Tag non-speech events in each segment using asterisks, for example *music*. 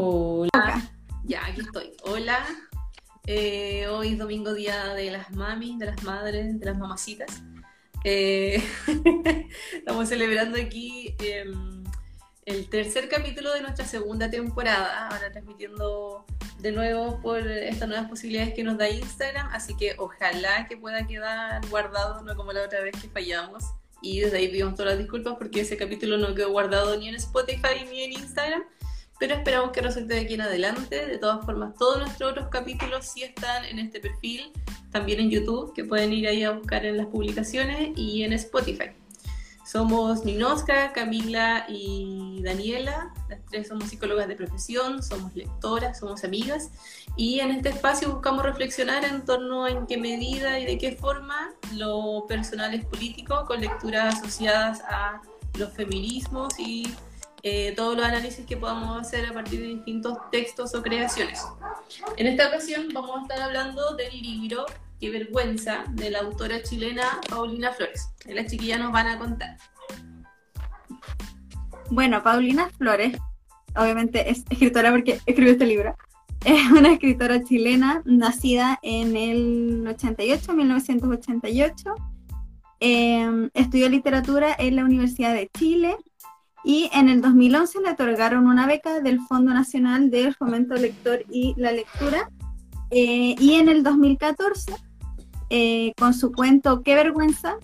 Hola. Ya, aquí estoy. Hola. Eh, hoy es domingo día de las mamis, de las madres, de las mamacitas. Eh, *laughs* estamos celebrando aquí em, el tercer capítulo de nuestra segunda temporada, ahora transmitiendo de nuevo por estas nuevas posibilidades que nos da Instagram, así que ojalá que pueda quedar guardado, no como la otra vez que fallamos. Y desde ahí pedimos todas las disculpas porque ese capítulo no quedó guardado ni en Spotify ni en Instagram pero esperamos que resulte de aquí en adelante. De todas formas, todos nuestros otros capítulos sí están en este perfil, también en YouTube, que pueden ir ahí a buscar en las publicaciones y en Spotify. Somos Ninoska, Camila y Daniela. Las tres somos psicólogas de profesión, somos lectoras, somos amigas. Y en este espacio buscamos reflexionar en torno a en qué medida y de qué forma lo personal es político, con lecturas asociadas a los feminismos y eh, todos los análisis que podamos hacer a partir de distintos textos o creaciones. En esta ocasión vamos a estar hablando del libro Qué vergüenza de la autora chilena Paulina Flores. las chiquillas nos van a contar. Bueno, Paulina Flores, obviamente es escritora porque escribió este libro. Es una escritora chilena nacida en el 88, 1988. Eh, estudió literatura en la Universidad de Chile y en el 2011 le otorgaron una beca del Fondo Nacional del Fomento Lector y la Lectura. Eh, y en el 2014, eh, con su cuento Qué vergüenza,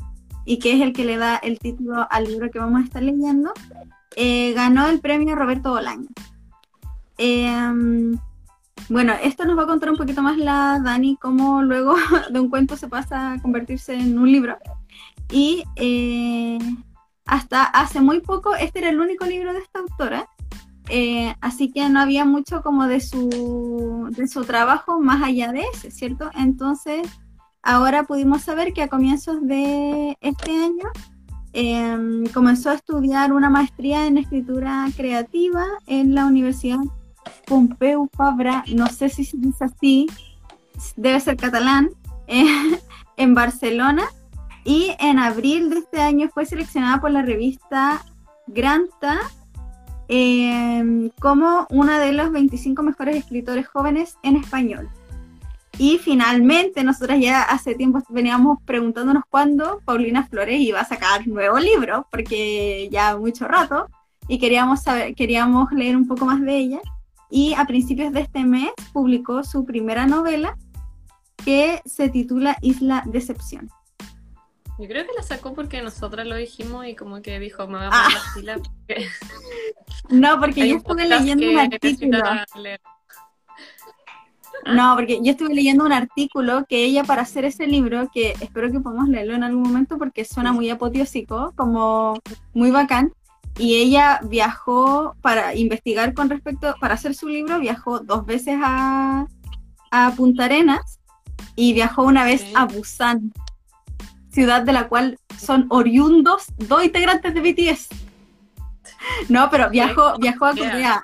y que es el que le da el título al libro que vamos a estar leyendo, eh, ganó el premio Roberto Bolaño. bueno, esto nos va a contar un poquito más la Dani, cómo luego *laughs* de un cuento se pasa a convertirse en un libro. Y hasta hace muy poco este era el único libro de esta autora, eh, así que no había mucho como de su, de su trabajo más allá de ese, ¿cierto? Entonces, ahora pudimos saber que a comienzos de este año em, comenzó a estudiar una maestría en escritura creativa en la Universidad Pompeu Fabra, no sé si se dice así, debe ser catalán, *laughs* en Barcelona y en abril de este año fue seleccionada por la revista Granta em, como una de los 25 mejores escritores jóvenes en español. Y finalmente, nosotras ya hace tiempo veníamos preguntándonos cuándo Paulina Flores iba a sacar nuevo libro, porque ya mucho rato, y queríamos, saber, queríamos leer un poco más de ella. Y a principios de este mes publicó su primera novela, que se titula Isla Decepción. Yo creo que la sacó porque nosotras lo dijimos y como que dijo, me voy a poner la ah. fila. *laughs* No, porque yo estuve leyendo un artículo. No, porque yo estuve leyendo un artículo que ella para hacer ese libro, que espero que podamos leerlo en algún momento porque suena muy apoteósico, como muy bacán, y ella viajó para investigar con respecto, para hacer su libro, viajó dos veces a, a Punta Arenas y viajó una vez a Busan ciudad de la cual son oriundos dos integrantes de BTS. No, pero viajó, viajó a Corea.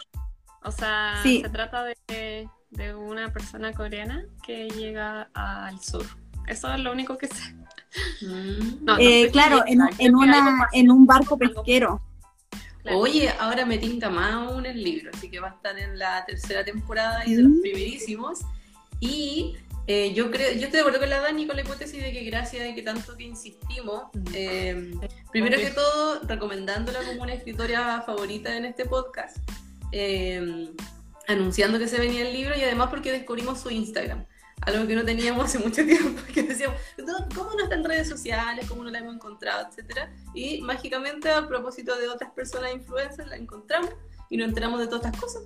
O sea, se trata de, una persona coreana que llega al sur. Eso es lo único que sé. Mm. Eh, claro, en, una, en un barco pesquero. Oye, ahora me tinta más aún el libro, así que va a estar en la tercera temporada y de los mm. primerísimos. Y eh, yo creo, yo estoy de acuerdo con la Dani con la hipótesis de que gracias a que tanto que insistimos, eh, primero que todo recomendándola como una escritora favorita en este podcast, eh, anunciando que se venía el libro y además porque descubrimos su Instagram, algo que no teníamos hace mucho *laughs* tiempo, que decíamos, ¿cómo no está en redes sociales? ¿Cómo no la hemos encontrado? Etcétera. Y mágicamente a propósito de otras personas influencers la encontramos y nos enteramos de todas estas cosas.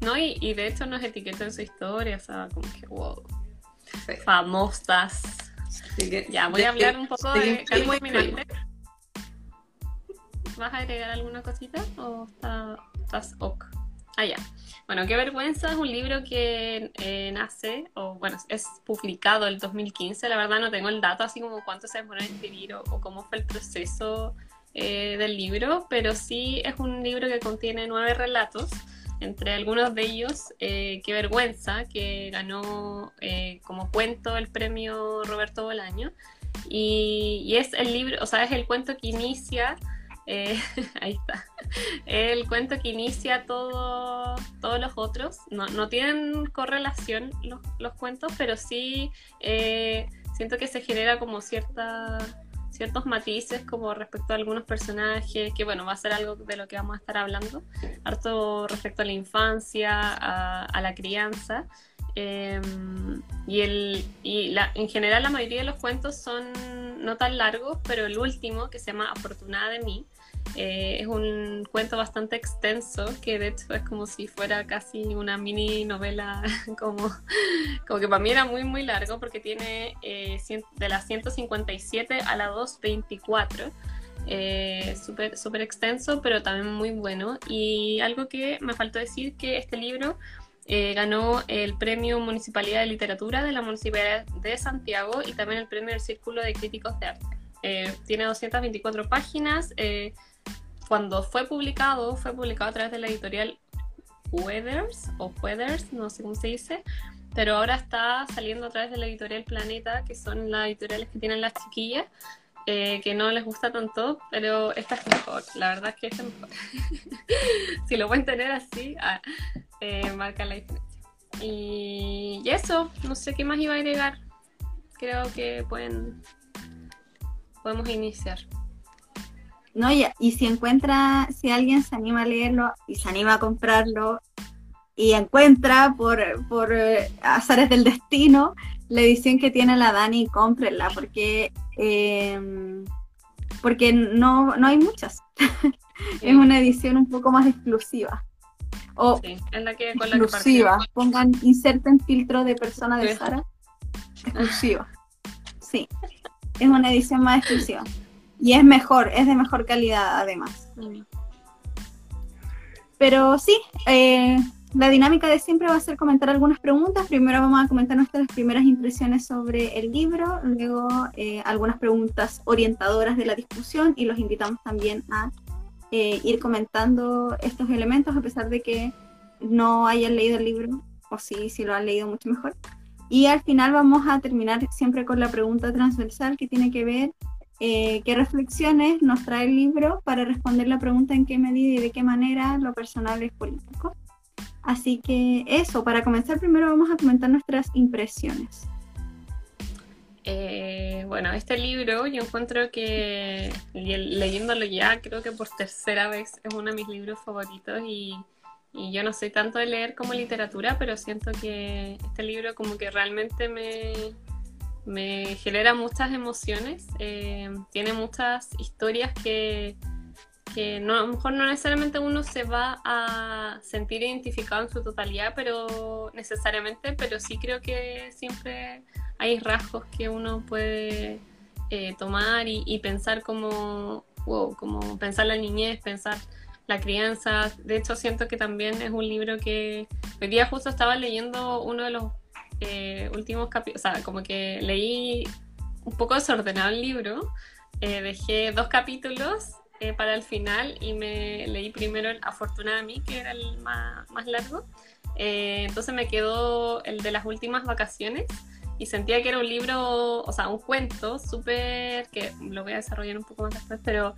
No, y, de hecho nos etiquetó en su historia, o sea, como que wow. Famosas. ya, voy a hablar un poco de, de ¿Vas a agregar alguna cosita o estás ok? Ah, ya. Bueno, Qué vergüenza es un libro que eh, nace, o bueno, es publicado el 2015. La verdad no tengo el dato así como cuánto se demoró en escribir o, cómo fue el proceso eh, del libro, pero sí es un libro que contiene nueve relatos entre algunos de ellos, eh, Qué vergüenza, que ganó eh, como cuento el premio Roberto Bolaño. Y, es el libro, o sea, es el cuento que inicia Eh, *laughs* ahí está. El cuento que inicia todo, todos los otros. No, tienen correlación los, los, cuentos, pero sí eh, siento que se genera como cierta ciertos matices como respecto a algunos personajes, que bueno, va a ser algo de lo que vamos a estar hablando, harto respecto a la infancia, a, la crianza. Em, y el, y la, en general la mayoría de los cuentos son no tan largos, pero el último, que se llama Afortunada de mí, eh, es un cuento bastante extenso, que de hecho es como si fuera casi una mini novela, *laughs* como, como que para mí era muy, muy largo, porque tiene eh, de las 157 a la 224. Eh, súper super extenso, pero también muy bueno. Y algo que me faltó decir que este libro eh, ganó el Premio Municipalidad de Literatura de la Municipalidad de Santiago y también el Premio del Círculo de Críticos de Arte. tiene 224 páginas, cuando fue publicado, fue publicado a través de la editorial Weathers o Weathers, no sé cómo se dice, pero ahora está saliendo a través de la editorial Planeta, que son las editoriales que tienen las chiquillas, eh, que no les gusta tanto, pero esta es mejor, la verdad es que esta es mejor. *laughs* si lo pueden tener así, ah, eh, marca la diferencia. Y, y eso, no sé qué más iba a agregar. Creo que pueden podemos iniciar. ¿No? Y, si encuentra, si alguien se anima a leerlo y se anima a comprarlo y encuentra por, por eh, azares del destino la edición que tiene la Dani, cómprenla porque, em, porque no, no hay muchas. *laughs* es una edición un poco más exclusiva. O la que, exclusiva. Pongan, inserten filtro de persona de Sara. Exclusiva. Sí, es una edición más exclusiva. Y es mejor, es de mejor calidad además. Pero sí, eh, la dinámica de siempre va a ser comentar algunas preguntas. Primero vamos a comentar nuestras primeras impresiones sobre el libro, luego eh, algunas preguntas orientadoras de la discusión y los invitamos también a eh, ir comentando estos elementos a pesar de que no hayan leído el libro, o sí, si lo han leído mucho mejor. Y al final vamos a terminar siempre con la pregunta transversal que tiene que ver eh, qué reflexiones nos trae el libro para responder la pregunta en qué medida y de qué manera lo personal es político. Así que eso, para comenzar primero vamos a comentar nuestras impresiones. Eh, bueno, este libro yo encuentro que leyéndolo ya, creo que por tercera vez es uno de mis libros favoritos y, y yo no soy tanto de leer como literatura, pero siento que este libro como que realmente me, me genera muchas emociones, eh, tiene muchas historias que, que no, a lo mejor no necesariamente uno se va a sentir identificado en su totalidad, pero necesariamente, pero sí creo que siempre hay rasgos que uno puede eh, tomar y, pensar como, como pensar la niñez, pensar la crianza. De hecho, siento que también es un libro que hoy día justo estaba leyendo uno de los eh, últimos capítulos, o sea, como que leí un poco desordenado el libro, eh, dejé dos capítulos eh, para el final y me leí primero el Afortunada a mí, que era el más, más largo. entonces me quedó el de las últimas vacaciones y sentía que era un libro, o sea, un cuento súper, que lo voy a desarrollar un poco más después, pero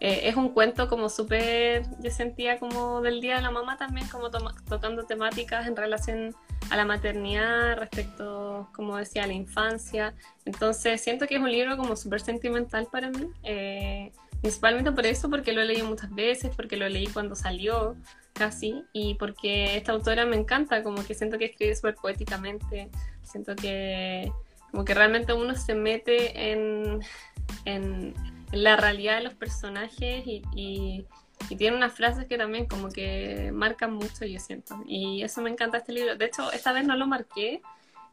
es un cuento como súper, yo sentía como del Día de la Mamá también, como tocando temáticas en relación a la maternidad, respecto, como decía, a la infancia. Entonces siento que es un libro como súper sentimental para mí, eh, principalmente por eso, porque lo he leído muchas veces, porque lo leí cuando salió casi, y porque esta autora me encanta, como que siento que escribe súper poéticamente, siento que como que realmente uno se mete en, en, la realidad de los personajes y y tiene unas frases que también como que marcan mucho, yo siento. Y eso me encanta este libro. De hecho, esta vez no lo marqué,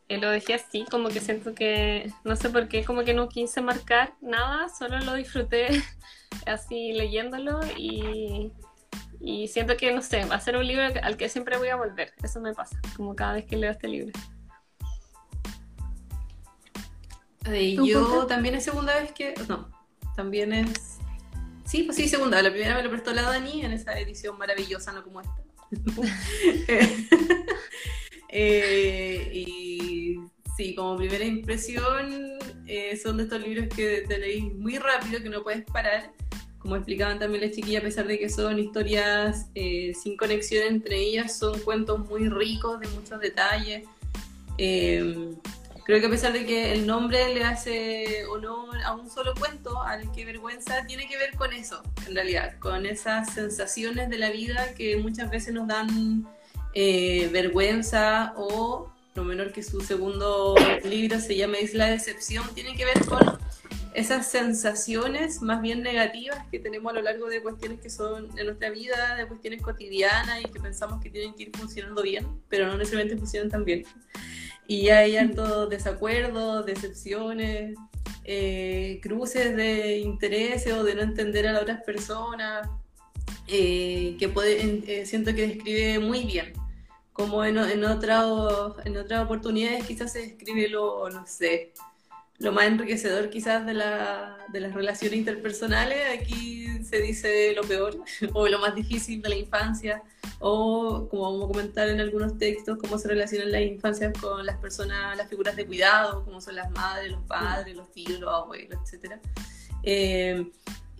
eh, lo dejé así, como que siento que, no sé por qué, como que no quise marcar nada, solo lo disfruté *laughs* así leyéndolo y, y siento que, no sé, va a ser un libro al que siempre voy a volver. Eso me pasa, como cada vez que leo este libro. yo también es segunda vez que, no, también es Sí, pues sí, segunda. La primera me lo prestó la Dani en esa edición maravillosa, no como esta. *laughs* Eh, y sí, como primera impresión, eh, son de estos libros que te leís muy rápido, que no puedes parar. como explicaban también las chiquillas, a pesar de que son historias eh, sin conexión entre ellas, son cuentos muy ricos de muchos detalles. Creo que a pesar de que el nombre le hace honor a un solo cuento, al que vergüenza, tiene que ver con eso, en realidad, con esas sensaciones de la vida que muchas veces nos dan eh, vergüenza o, lo menor que su segundo libro se llama Isla Decepción, tiene que ver con esas sensaciones más bien negativas que tenemos a lo largo de cuestiones que son en nuestra vida, de cuestiones cotidianas y que pensamos que tienen que ir funcionando bien, pero no necesariamente funcionan tan bien. Y hay hartos desacuerdos, decepciones, eh, cruces de intereses o de no entender a las otras personas, eh, que puede, eh, siento que describe muy bien. Como en, en, otra, en otras oportunidades quizás se describe lo, no sé, lo más enriquecedor quizás de, la, de las relaciones interpersonales, aquí se dice lo peor *laughs* o lo más difícil de la infancia o como vamos a comentar en algunos textos, cómo se relacionan las infancias con las personas, las figuras de cuidado, como son las madres, los padres, los tíos, los abuelos, etc. Eh,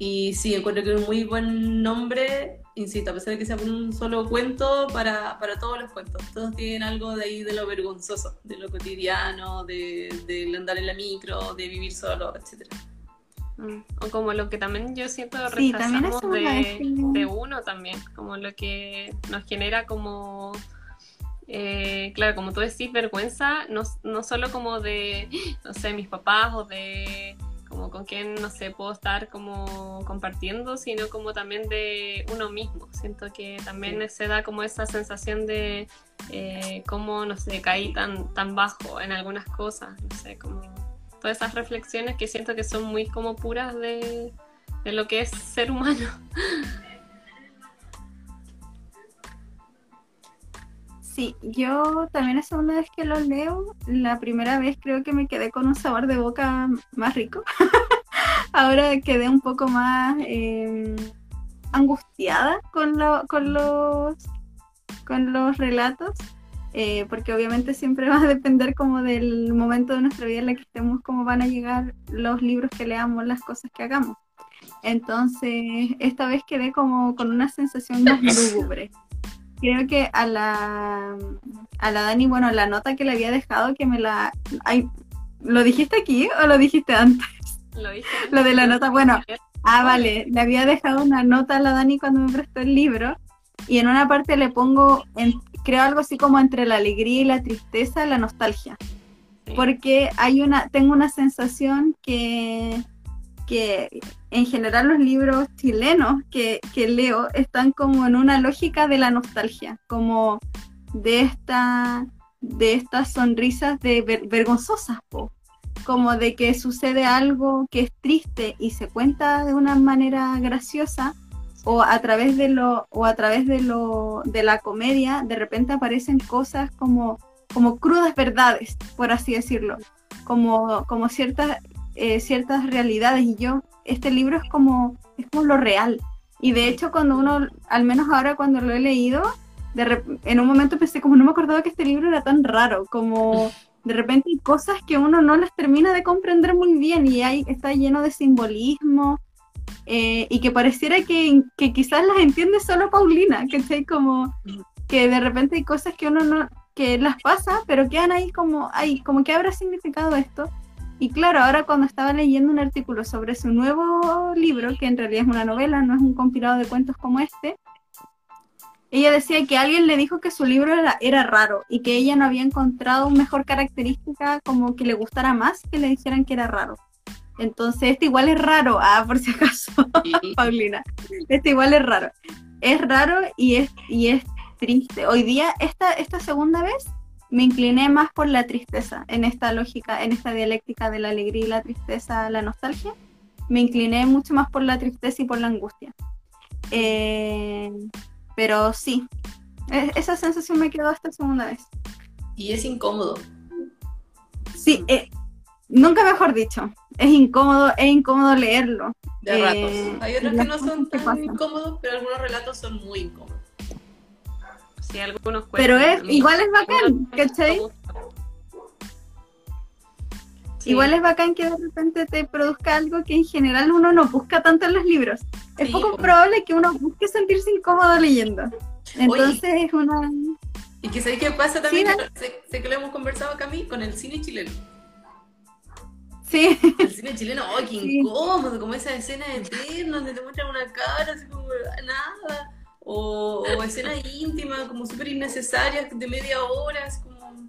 y sí, encuentro que es un muy buen nombre, insisto, a pesar de que sea por un solo cuento, para, para, todos los cuentos. Todos tienen algo de ahí de lo vergonzoso, de lo cotidiano, de, de andar en la micro, de vivir solo, etc. Mm, o como lo que también yo siento sí, rechazamos de, de, uno también, como lo que nos genera como, eh, claro, como tú decís, vergüenza, no, no solo como de, *gasps* no sé, mis papás o de como con quién, no sé, puedo estar como compartiendo, sino como también de uno mismo. Siento que también se da como esa sensación de eh, cómo, no sé, caí tan, tan bajo en algunas cosas, no sé, como todas esas reflexiones que siento que son muy como puras de, de lo que es ser humano. *laughs* Sí, yo también es segunda vez que lo leo. La primera vez creo que me quedé con un sabor de boca más rico. *laughs* Ahora quedé un poco más em, angustiada con, con, los, con los relatos. Eh, porque obviamente siempre *laughs* va a depender como del momento de nuestra vida en la que estemos, cómo van a llegar los libros que leamos, las cosas que hagamos. Entonces, esta vez quedé como con una sensación más *laughs* lúgubre creo que a la, a la Dani, bueno, la nota que le había dejado, que me la... ¿Lo dijiste aquí o lo dijiste antes? Lo dije. Lo de la nota, bueno. Ah, vale, le había dejado una nota a la Dani cuando me prestó el libro y en una parte le pongo, creo algo así como entre la alegría y la tristeza, la nostalgia. Porque hay una, tengo una sensación que que en general los libros chilenos que, leo están como en una lógica de la nostalgia, como de esta de estas sonrisas de vergonzosas, como de que sucede algo que es triste y se cuenta de una manera graciosa o a través de lo o a través de lo de la comedia de repente aparecen cosas como como crudas verdades, por así decirlo, como como ciertas eh, ciertas realidades y yo, este libro es como, es como lo real. Y de hecho cuando uno, al menos ahora cuando lo he leído, de en un momento pensé como no me acordaba que este libro era tan raro, como *laughs* de repente hay cosas que uno no las termina de comprender muy bien y hay, está lleno de simbolismo eh, y que pareciera que, que, quizás las entiende solo Paulina, que como que de repente hay cosas que uno no, que las pasa, pero quedan ahí como, ay, como que habrá significado esto. Y claro, ahora cuando estaba leyendo un artículo sobre su nuevo libro, que en realidad es una novela, no es un compilado de cuentos como este, ella decía que alguien le dijo que su libro era, era raro y que ella no había encontrado mejor característica como que le gustara más que le dijeran que era raro. Entonces, este igual es raro, ah, por si acaso, *laughs* Paulina, este igual es raro. Es raro y es, y es triste. Hoy día, esta, esta segunda vez, me incliné más por la tristeza, en esta lógica, en esta dialéctica de la alegría y la tristeza, la nostalgia, me incliné mucho más por la tristeza y por la angustia. Eh, pero sí, e, esa sensación me quedó esta segunda vez. Y es incómodo. Sí, eh, nunca mejor dicho, es incómodo, es incómodo leerlo. De ratos. Eh, Hay otros que no son tan incómodos, pero algunos relatos son muy incómodos algunos Pero es, igual es bacán, ¿cachai? Sí. Igual es bacán que de repente te produzca algo que en general uno no busca tanto en los libros. Es poco po. probable que uno busque sentirse incómodo leyendo. Entonces es una... Y que sabéis qué pasa también, Sí, sé, sé que lo hemos conversado Cami, con el cine chileno. Sí, El cine chileno, ¡ay, qué Sí. incómodo! Como esa escena eterna donde te muestran una cara, así como nada. O, o escenas íntimas, como súper innecesarias, de media hora, así como.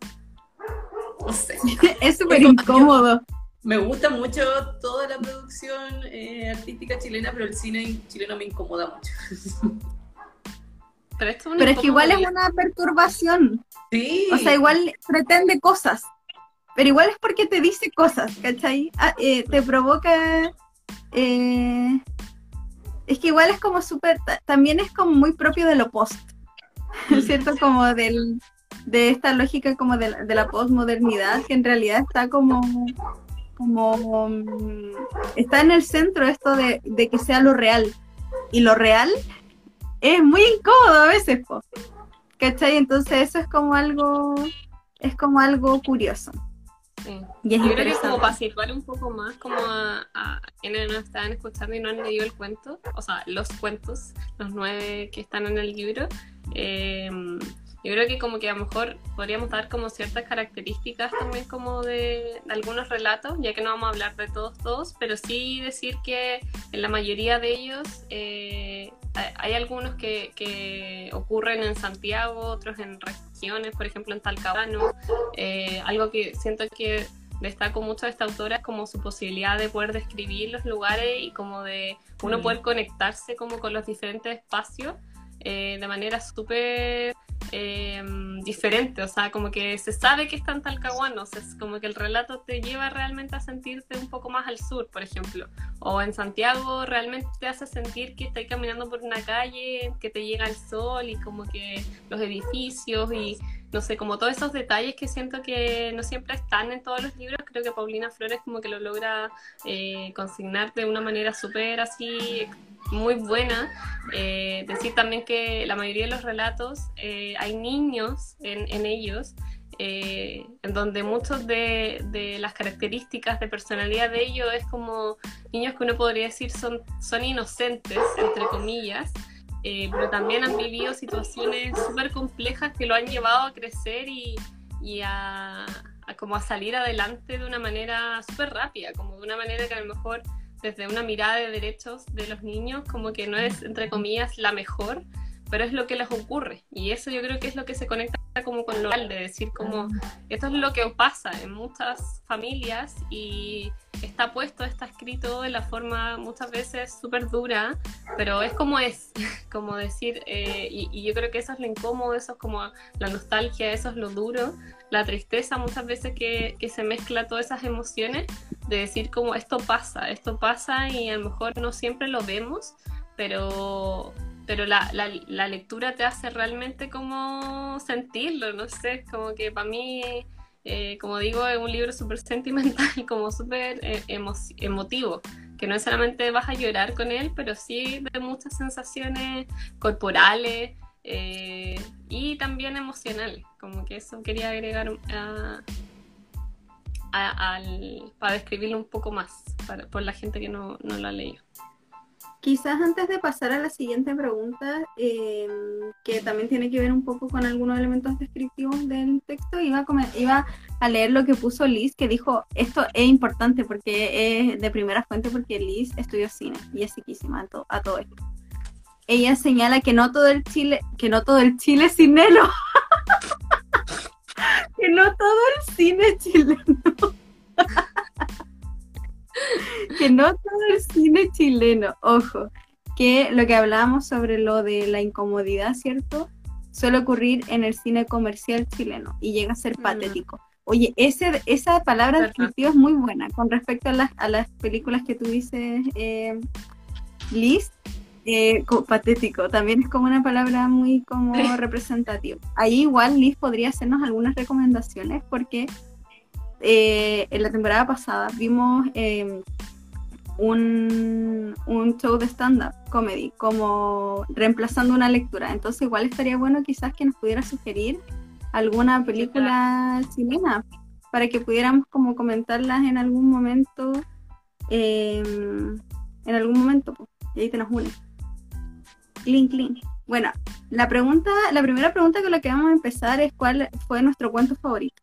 No sé. *laughs* es súper incómodo. Me gusta mucho toda la producción eh, artística chilena, pero el cine chileno me incomoda mucho. Pero, esto es Pero es que igual es una perturbación. Sí. O sea, igual pretende cosas. Pero igual es porque te dice cosas, ¿cachai? Ah, eh, te provoca... eh, es que igual es como súper... ta- También es como muy propio de lo post. *laughs* ¿Cierto? Como del, de esta lógica como de la, de la postmodernidad, que en realidad está como... como mm, está en el centro esto de, de que sea lo real. Y lo real es muy incómodo a veces, po. ¿cachai? Entonces eso es como algo, es como algo curioso. Sí. Y es Yo creo que como para situar un poco más como a, a quienes nos están escuchando y no han leído el cuento, o sea, los cuentos, los nueve que están en el libro, eh, yo creo que como que a lo mejor podríamos dar como ciertas características también como de, de algunos relatos, ya que no vamos a hablar de todos, todos, pero sí decir que en la mayoría de ellos eh, hay- algunos que, que ocurren en Santiago, otros en regiones, por ejemplo en Talcahuano, eh, algo que siento que destaco mucho de esta autora es como su posibilidad de poder describir los lugares y como de uno Mm. poder conectarse como con los diferentes espacios eh, de manera súper eh, diferente, o sea, como que se sabe que está en Talcahuano, o sea, es como que el relato te lleva realmente a sentirte un poco más al sur, por ejemplo, o en Santiago realmente te hace sentir que estás caminando por una calle, que te llega el sol y como que los edificios y no sé, como todos esos detalles que siento que no siempre están en todos los libros, creo que Paulina Flores como que lo logra eh, consignar de una manera súper así muy buena. Eh, decir también que la mayoría de los relatos eh, hay niños en, ellos, eh, en donde muchos de, de las características de personalidad de ellos es como niños que uno podría decir son, son inocentes, entre comillas, eh, pero también han vivido situaciones súper complejas que lo han llevado a crecer y, y a como a salir adelante de una manera súper rápida, como de una manera que a lo mejor desde una mirada de derechos de los niños como que no es entre comillas la mejor, pero es lo que les ocurre. Y eso yo creo que es lo que se conecta como con lo real, de decir como esto es lo que pasa en muchas familias y está puesto, está escrito de la forma muchas veces súper dura, pero es como es, *laughs* como decir, eh, y, y yo creo que eso es lo incómodo, eso es como la nostalgia, eso es lo duro, la tristeza muchas veces que, que se mezcla todas esas emociones, de decir como esto pasa, esto pasa y a lo mejor no siempre lo vemos, pero pero la, la, la lectura te hace realmente como sentirlo, no sé, como que para mí, eh, como digo, es un libro súper sentimental, *laughs* como súper eh, emo emotivo, que no solamente vas a llorar con él, pero sí de muchas sensaciones corporales eh, y también emocionales, como que eso quería agregar a, a, al, para describirlo un poco más, para, por la gente que no, no lo ha leído. Quizás antes de pasar a la siguiente pregunta, eh, que también tiene que ver un poco con algunos elementos descriptivos del texto, iba a, leer lo que puso Liz, que dijo, esto es importante porque es de primera fuente, porque Liz estudió cine y es psiquísima a, a todo esto. Ella señala que no todo el Chile, que no todo el Chile es cinelo, *laughs* que no todo el cine chileno. *laughs* que no todo el cine chileno, ojo, que lo que hablábamos sobre lo de la incomodidad, ¿cierto? Suele ocurrir en el cine comercial chileno y llega a ser patético. Oye, ese, esa palabra descriptiva es muy buena con respecto a las, a las películas que tú dices, eh, Liz. Eh, co- patético, también es como una palabra muy como *laughs* representativa. Ahí igual Liz podría hacernos algunas recomendaciones porque eh, en la temporada pasada vimos eh, un, un show de stand-up comedy como reemplazando una lectura. Entonces igual estaría bueno quizás que nos pudiera sugerir alguna película chilena para que pudiéramos como comentarlas en algún momento. eh, en algún momento, y ahí tenemos una. Clean, clean. Bueno, la pregunta, la primera pregunta con la que vamos a empezar es cuál fue nuestro cuento favorito.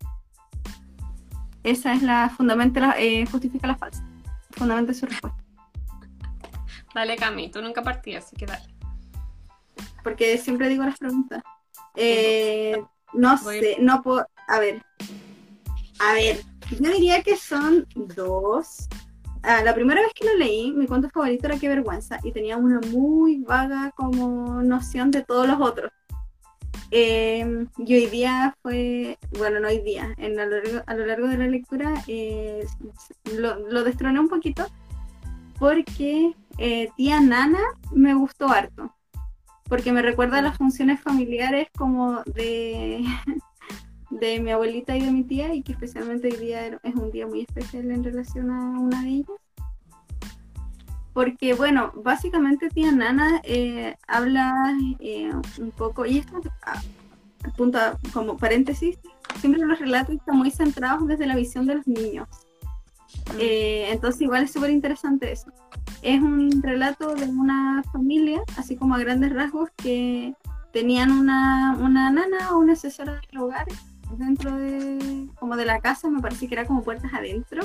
Esa es la fundamenta, la- eh, justifica la falsa. Fundamenta su respuesta. Dale, Cami, tú nunca partías, así que dale. Porque siempre digo las preguntas. Eh, no Voy- sé, no puedo. A ver. A ver. Yo diría que son dos. Ah, la primera vez que lo leí, mi cuento favorito era Qué vergüenza. Y tenía una muy vaga como noción de todos los otros. Eh, y hoy día fue, bueno, no hoy día, en, a, lo largo, a lo largo de la lectura eh, lo, lo destroné un poquito porque eh, tía Nana me gustó harto porque me recuerda a las funciones familiares como de, *laughs* de mi abuelita y de mi tía, y que especialmente hoy día es un día muy especial en relación a una de ellas. Porque, bueno, básicamente tía Nana eh, habla eh, un poco, y esto, ah, punto, a- como paréntesis, siempre los relatos están muy centrados desde la visión de los niños. Eh, entonces igual es súper interesante eso. Es un relato de una familia, así como a grandes rasgos, que tenían una, una nana o una asesora del hogar dentro de, como de la casa, me parece que era como puertas adentro,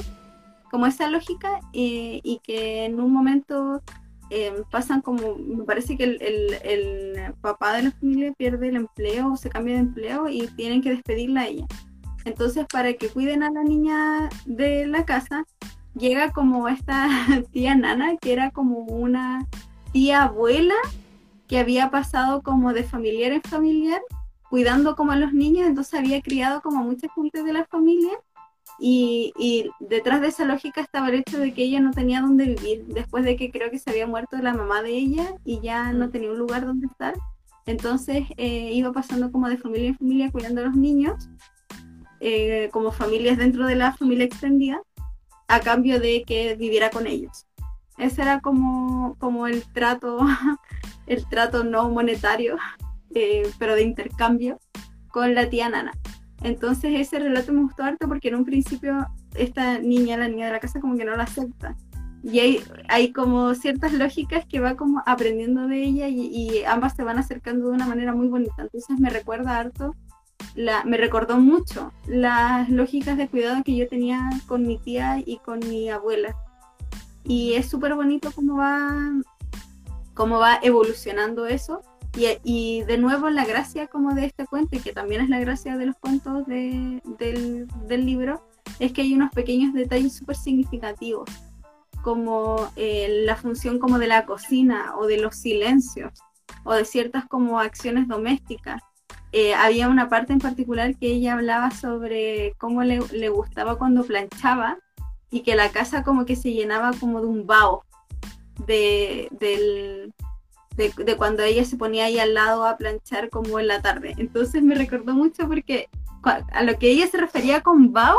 como esa lógica, eh, y que en un momento eh, pasan como, me parece que el, el- el papá de la familia pierde el empleo o se cambia de empleo y tienen que despedirla a ella. Entonces, para que cuiden a la niña de la casa, llega como esta *laughs* tía nana, que era como una tía abuela que había pasado como de familiar en familiar, cuidando como a los niños, entonces había criado como mucha gente de la familia. Y, y detrás de esa lógica estaba el hecho de que ella no tenía dónde vivir, después de que creo que se había muerto la mamá de ella y ya no tenía un lugar donde estar. Entonces eh, iba pasando como de familia en familia cuidando a los niños, eh, como familias dentro de la familia extendida, a cambio de que viviera con ellos. Ese era como, como el trato, *laughs* el trato no monetario, eh, pero de intercambio con la tía Nana. Entonces ese relato me gustó harto porque en un principio esta niña, la niña de la casa, como que no la acepta. Y hay, hay como ciertas lógicas que va como aprendiendo de ella y, y ambas se van acercando de una manera muy bonita. Entonces me recuerda harto, la, me recordó mucho las lógicas de cuidado que yo tenía con mi tía y con mi abuela. Y es súper bonito cómo va, cómo va evolucionando eso. Y, y de nuevo la gracia como de este cuento, y que también es la gracia de los cuentos de- del, del libro, es que hay unos pequeños detalles súper significativos, como eh, la función como de la cocina o de los silencios, o de ciertas como acciones domésticas. Eh, había una parte en particular que ella hablaba sobre cómo le, le gustaba cuando planchaba y que la casa como que se llenaba como de un vaho de, del, de, cuando ella se ponía ahí al lado a planchar como en la tarde. Entonces me recordó mucho porque a lo que ella se refería con vaho,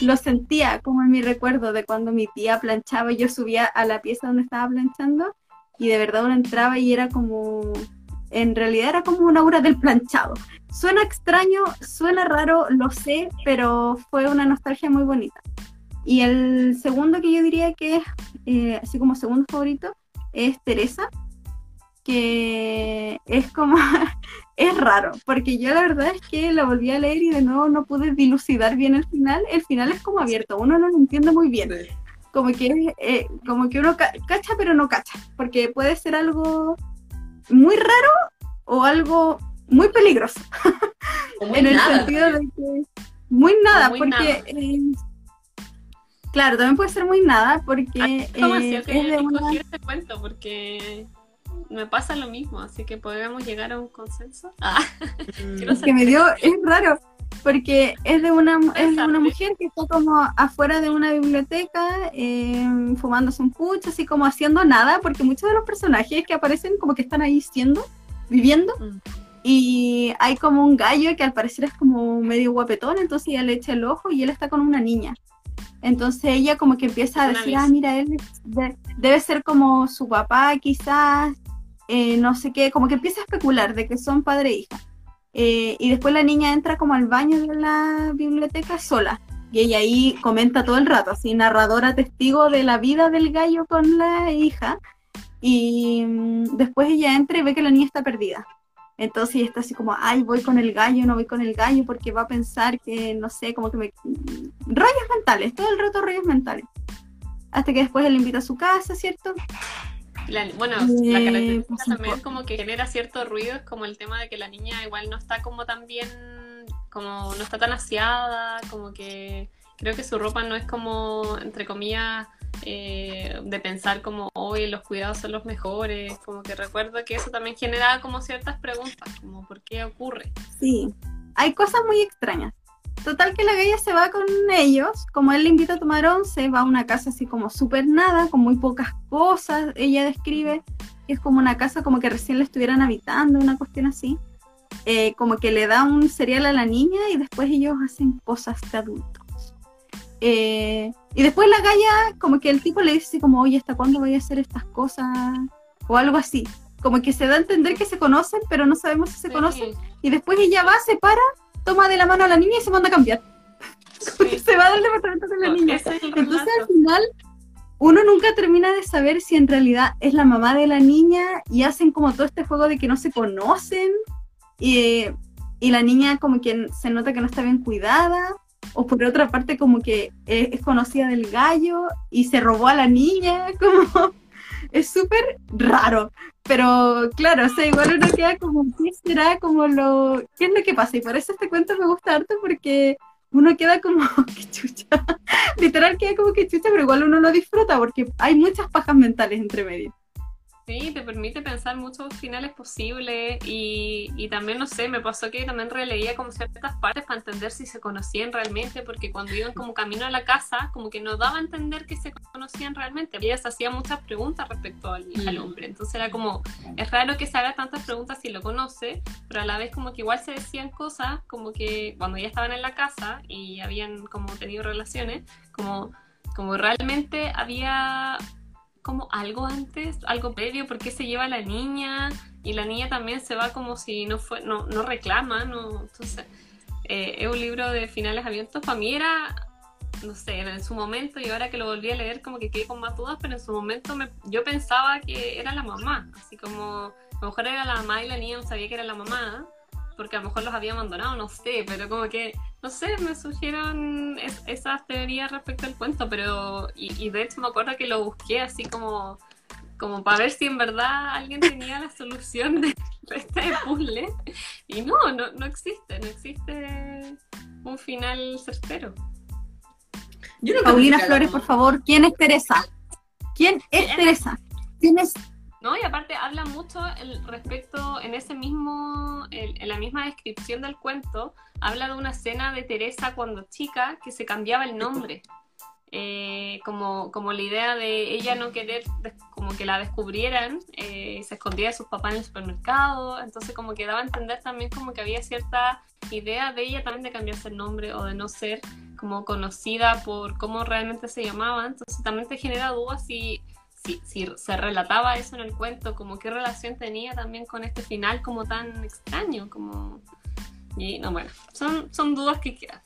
lo sentía como en mi recuerdo de cuando mi tía planchaba y yo subía a la pieza donde estaba planchando y de verdad uno entraba y era como, en realidad era como una aura del planchado. Suena extraño, suena raro, lo sé, pero fue una nostalgia muy bonita. Y el segundo que yo diría que es, eh, así como segundo favorito, es Teresa, que es como, *laughs* es raro, porque yo la verdad es que la volví a leer y de nuevo no pude dilucidar bien el final. El final es como abierto, uno no lo entiende muy bien. Como que, eh, como que uno ca- cacha pero no cacha, porque puede ser algo muy raro o algo muy peligroso, muy *laughs* en el nada sentido de que muy nada, muy porque nada. eh, claro, también puede ser muy nada porque información eh, que es de una... este cuento porque me pasa lo mismo, así que podríamos llegar a un consenso. Ah, *laughs* quiero que me dio, es raro, porque es de una, es de una mujer que está como afuera de una biblioteca, eh, fumándose un pucho, así como haciendo nada, porque muchos de los personajes que aparecen como que están ahí siendo, viviendo, Mm. y hay como un gallo que al parecer es como medio guapetón, entonces ella le echa el ojo y él está con una niña. Entonces ella como que empieza a decir, ah, mira, él de- debe ser como su papá quizás, eh, no sé qué, como que empieza a especular de que son padre e hija. Eh, y después la niña entra como al baño de la biblioteca sola. Y ella ahí comenta todo el rato, así narradora testigo de la vida del gallo con la hija. Y mm, después ella entra y ve que la niña está perdida. Entonces ella está así como, ay, voy con el gallo, no voy con el gallo porque va a pensar que, no sé, como que me... Rollos mentales, todo el rato rollos mentales. Hasta que después él invita a su casa, ¿cierto? La- bueno, la Eh, característica pues, también po- como que genera cierto ruido, es como el tema de que la niña igual no está como tan bien, como no está tan aseada, como que creo que su ropa no es como, entre comillas, eh, de pensar como hoy los cuidados son los mejores, como que recuerdo que eso también generaba como ciertas preguntas, como por qué ocurre. Sí, hay cosas muy extrañas. Total que la galla se va con ellos, como él le invita a tomar once, va a una casa así como súper nada, con muy pocas cosas, ella describe que es como una casa como que recién la estuvieran habitando, una cuestión así. Eh, como que le da un cereal a la niña y después ellos hacen cosas de adultos. Eh, y después la galla, como que el tipo le dice como, oye, ¿hasta cuándo voy a hacer estas cosas? O algo así. Como que se da a entender que se conocen, pero no sabemos si se conocen. Y después ella va, se para, toma de la mano a la niña y se manda a cambiar. Sí. *laughs* se va del departamento con la niña. Entonces al final uno nunca termina de saber si en realidad es la mamá de la niña y hacen como todo este juego de que no se conocen y, y la niña como que se nota que no está bien cuidada o por otra parte como que es conocida del gallo y se robó a la niña, *laughs* como es súper raro. Pero claro, o sea, igual uno queda como, ¿qué será? Como lo, ¿qué es lo que pasa? Y por eso este cuento me gusta harto porque uno queda como, *laughs* qué chucha. Literal queda como que chucha, pero igual uno lo disfruta porque hay muchas pajas mentales entre medio. Sí, te permite pensar muchos finales posibles y, y también, no sé, me pasó que también releía como ciertas partes para entender si se conocían realmente, porque cuando iban como camino a la casa, como que no daba a entender que se conocían realmente. Ella se hacía muchas preguntas respecto al, al hombre, entonces era como, es raro que se haga tantas preguntas si lo conoce, pero a la vez como que igual se decían cosas, como que cuando ya estaban en la casa y habían como tenido relaciones, como, como realmente había como algo antes, algo previo, por qué se lleva a la niña y la niña también se va como si no fue, no, no reclama, no, entonces eh, es un libro de finales abiertos, para mí era, no sé, en su momento y ahora que lo volví a leer como que quedé con más dudas, pero en su momento me, yo pensaba que era la mamá, así como a lo mejor era la mamá y la niña no sabía que era la mamá, porque a lo mejor los había abandonado, no sé, pero como que, no sé, me surgieron es- esas teorías respecto al cuento, pero, y, y de hecho me acuerdo que lo busqué así como, como para ver si en verdad alguien tenía la solución de, de este puzzle, y no, no, no existe, no existe un final certero. Yo no Paulina Flores, por favor, ¿quién es Teresa? ¿Quién es ¿Quién? Teresa? ¿Quién es? ¿No? Y aparte habla mucho respecto, en ese mismo, en la misma descripción del cuento, habla de una escena de Teresa cuando chica que se cambiaba el nombre. Eh, como, como la idea de ella no querer, como que la descubrieran, eh, se escondía de sus papás en el supermercado, entonces como que daba a entender también como que había cierta idea de ella también de cambiarse el nombre o de no ser como conocida por cómo realmente se llamaba, entonces también te genera dudas si si, si se relataba eso en el cuento, como qué relación tenía también con este final como tan extraño, como... Y no, bueno, son, son dudas que quedan.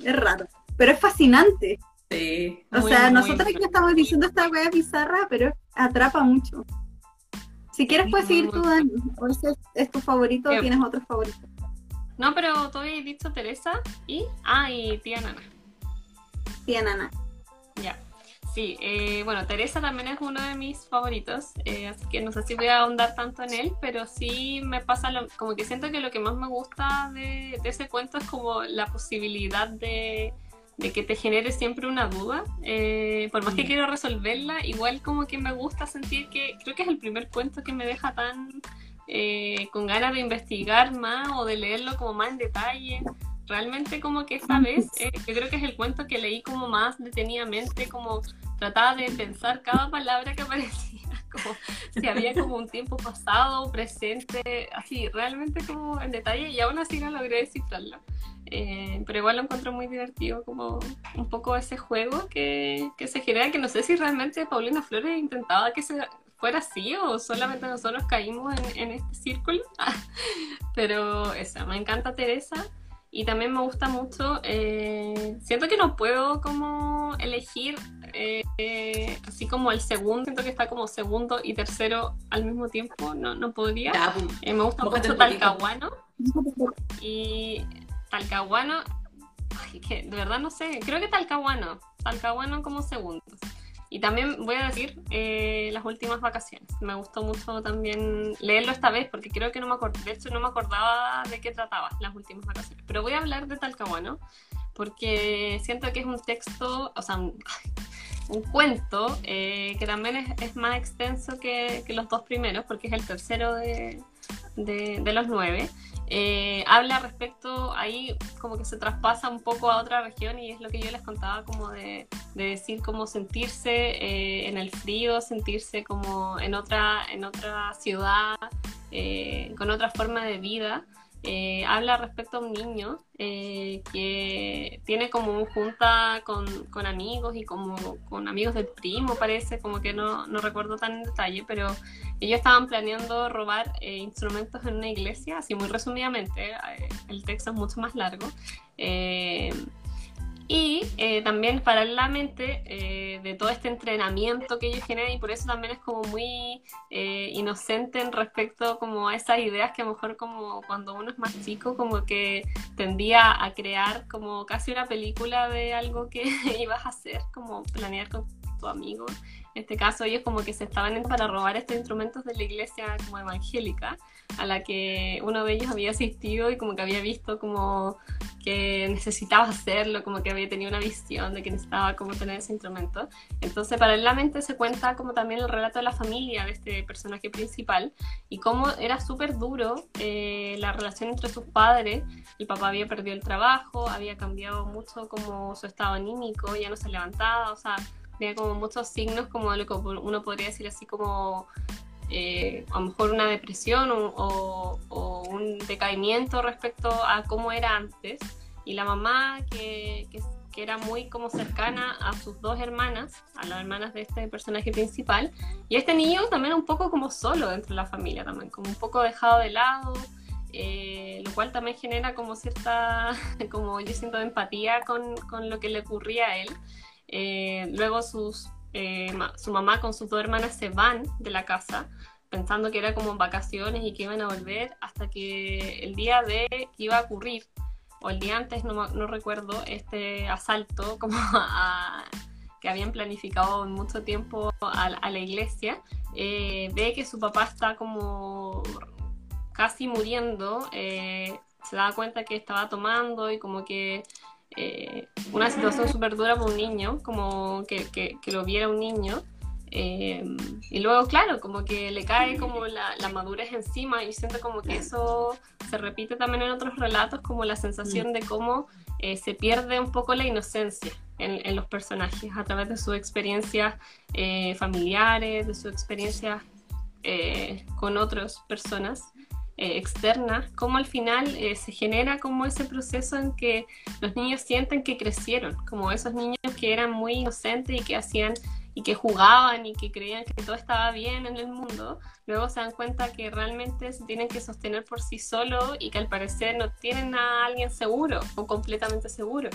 Es raro. Pero es fascinante. Sí. O Muy, sea, muy nosotros aquí estamos diciendo esta wea bizarra, pero atrapa mucho. Si quieres puedes seguir tú, Dani. O ese es, es tu favorito o Eh, tienes otro favorito. No, pero tú habías dicho Teresa y... Ah, y tía Nana. Sí, Nana. Ya. Sí, eh, bueno, Teresa también es uno de mis favoritos, eh, así que no sé si voy a ahondar tanto en él, pero sí me pasa lo- como que siento que lo que más me gusta de, de ese cuento es como la posibilidad de, de que te genere siempre una duda. eh, por más que Mm. quiero resolverla, igual como que me gusta sentir que creo que es el primer cuento que me deja tan eh, con ganas de investigar más o de leerlo como más en detalle. Realmente como que esta vez eh, yo creo que es el cuento que leí como más detenidamente, como trataba de pensar cada palabra que *laughs* aparecía, como si había como un tiempo pasado, presente, así, realmente como en detalle y aún así no logré descifrarlo. Eh, pero igual lo encuentro muy divertido, como un poco ese juego que, que se genera, que no sé si realmente Paulina Flores intentaba que se fuera así o solamente nosotros caímos en, en este círculo. *laughs* pero eso, me encanta Teresa. Y también me gusta mucho, eh, siento que no puedo como elegir eh, así como el segundo, siento que está como segundo y tercero al mismo tiempo, no, no podría. Pues, eh, me gusta mucho Talcahuano. Y Talcahuano, que de verdad no sé, creo que Talcahuano, Talcahuano como segundo. Y también voy a decir eh, las últimas vacaciones. Me gustó mucho también leerlo esta vez porque creo que no me acordaba, de hecho no me acordaba de qué trataba las últimas vacaciones. Pero voy a hablar de Talcahuano porque siento que es un texto, o sea, un, *laughs* cuento eh, que también es, más extenso que, los dos primeros porque es el tercero de, de los nueve. Eh, habla respecto, ahí como que se traspasa un poco a otra región y es lo que yo les contaba como de, decir cómo sentirse eh, en el frío, sentirse como en otra, en otra ciudad, eh, con otra forma de vida. Eh, habla respecto a un niño eh, que tiene como un junta con, amigos y como con amigos del primo, parece, como que no, no recuerdo tan en detalle, pero ellos estaban planeando robar eh, instrumentos en una iglesia, así muy resumidamente, el texto es mucho más largo. Y eh, también paralelamente eh, de todo este entrenamiento que ellos generan y por eso también es como muy eh, inocente en respecto como a esas ideas que a lo mejor como cuando uno es más chico como que tendía a crear como casi una película de algo que *laughs* ibas a hacer, como planear con tu amigo. En este caso ellos como que se estaban para robar estos instrumentos de la iglesia como evangélica a la que uno de ellos había asistido y como que había visto como que necesitaba hacerlo, como que había tenido una visión de que necesitaba como tener ese instrumento. Entonces, paralelamente se cuenta como también el relato de la familia de este personaje principal y cómo era súper duro eh, la relación entre sus padres. El papá había perdido el trabajo, había cambiado mucho como su estado anímico, ya no se levantaba, o sea, tenía como muchos signos como lo que uno podría decir así como eh, a lo mejor una depresión o, un decaimiento respecto a cómo era antes. Y la mamá que, que, era muy como cercana a sus dos hermanas, a las hermanas de este personaje principal. Y este niño también un poco como solo dentro de la familia también, como un poco dejado de lado. Eh, lo cual también genera como cierta, *laughs* como yo siento empatía con, con lo que le ocurría a él. Eh, luego sus eh, su mamá con sus dos hermanas se van de la casa pensando que era como vacaciones y que iban a volver hasta que el día de que iba a ocurrir o el día antes, no, no recuerdo, este asalto *laughs* como que habían planificado mucho tiempo a, la iglesia, eh, ve que su papá está como casi muriendo, eh, se da cuenta que estaba tomando y como que eh, una situación súper dura para un niño, como que, que, lo viera un niño. Eh, y luego, claro, como que le cae como la, madurez encima y siento como que eso se repite también en otros relatos, como la sensación de cómo eh, se pierde un poco la inocencia en, en los personajes a través de sus experiencias familiares, de sus experiencias con otras personas. Eh, externa, como al final eh, se genera como ese proceso en que los niños sienten que crecieron, como esos niños que eran muy inocentes y que hacían y que jugaban y que creían que todo estaba bien en el mundo, luego se dan cuenta que realmente se tienen que sostener por sí solos y que al parecer no tienen a alguien seguro o completamente seguro.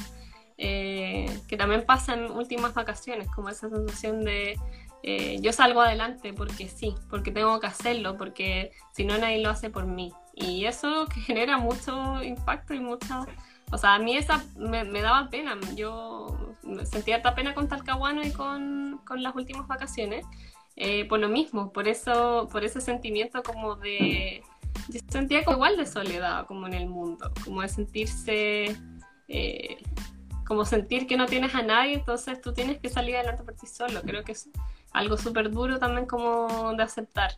Eh, que también pasa en últimas vacaciones, como esa sensación de eh, yo salgo adelante porque sí, porque tengo que hacerlo, porque si no nadie lo hace por mí. Y eso que *laughs* genera mucho impacto y mucha... O sea, a mí esa me, daba pena. Yo sentía esta pena con Talcahuano y con, con las últimas vacaciones. Eh, por lo mismo, por eso, por ese sentimiento como de... Yo sentía como igual de soledad como en el mundo, como de sentirse... Eh, como sentir que no tienes a nadie, entonces tú tienes que salir adelante por ti solo. Creo que es algo súper duro también como de aceptar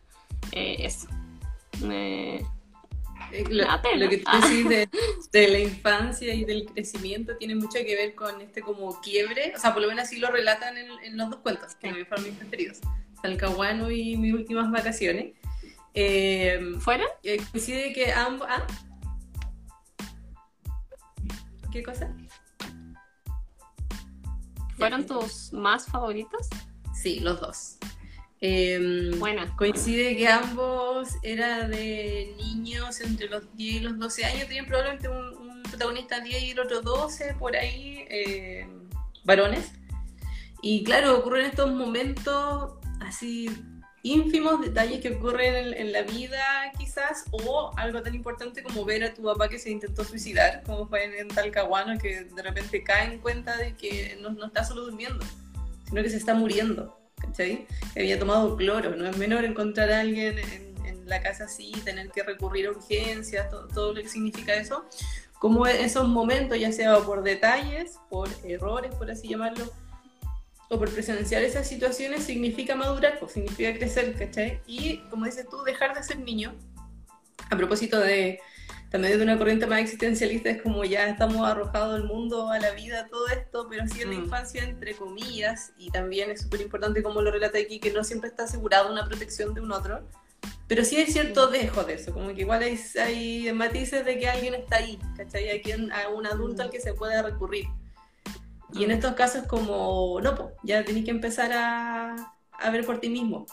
eh, eso. Me... Eh, lo, lo, que tú decís de, *laughs* de, la infancia y del crecimiento tiene mucho que ver con este como quiebre, o sea, por lo menos así lo relatan en, en los dos cuentos, que me fueron mis preferidos, Talcahuano y mis últimas vacaciones. Eh, ¿Fueron? coincide que ambos... ¿ah? ¿Qué cosa? ¿Fueron tus más favoritos? Sí, los dos. Eh, Buena. Coincide que ambos eran de niños entre los 10 y los 12 años, tenían probablemente un, protagonistas 10 y el otro 12, por ahí, eh, varones. Y claro, ocurren estos momentos así ínfimos detalles que ocurren en, en, la vida quizás o algo tan importante como ver a tu papá que se intentó suicidar como fue en, en Talcahuano que de repente cae en cuenta de que no, no, está solo durmiendo sino que se está muriendo ¿cachai? que había tomado cloro no es menor encontrar a alguien en, en la casa así tener que recurrir a urgencias todo, todo, lo que significa eso como esos momentos ya sea por detalles por errores por así llamarlo o por presenciar esas situaciones significa madurar, pues significa crecer, ¿cachai? Y como dices tú, dejar de ser niño. A propósito de también de una corriente más existencialista, es como ya estamos arrojados al mundo, a la vida, todo esto, pero sí en la infancia, entre comillas, y también es súper importante como lo relata aquí, que no siempre está asegurada una protección de un otro, pero sí hay cierto dejo de eso, como que igual hay, hay matices de que alguien está ahí, ¿cachai? Hay quien, a un adulto al que se puede recurrir. Y en estos casos como, no, pues, ya tenés que empezar a, a, ver por ti mismo.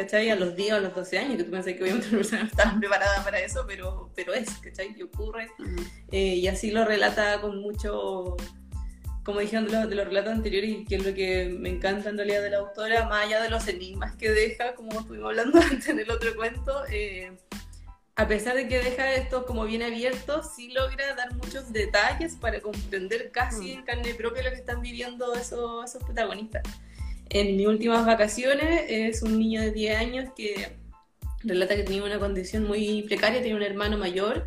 ¿Cachai? A los 10 o a los 12 años, que tú pensás que obviamente una persona no estaba preparada para eso, pero, pero es, ¿cachai? Y ocurre. Uh -huh. eh, y así lo relata con mucho, como dijeron de los, de los, relatos anteriores, y que es lo que me encanta en realidad de la autora, más allá de los enigmas que deja, como estuvimos hablando *laughs* antes en el otro cuento, eh, a pesar de que deja esto como bien abierto, sí logra dar muchos detalles para comprender casi en carne propia lo que están viviendo esos, esos protagonistas. En mis últimas vacaciones es un niño de 10 años que relata que tenía una condición muy precaria, tenía un hermano mayor,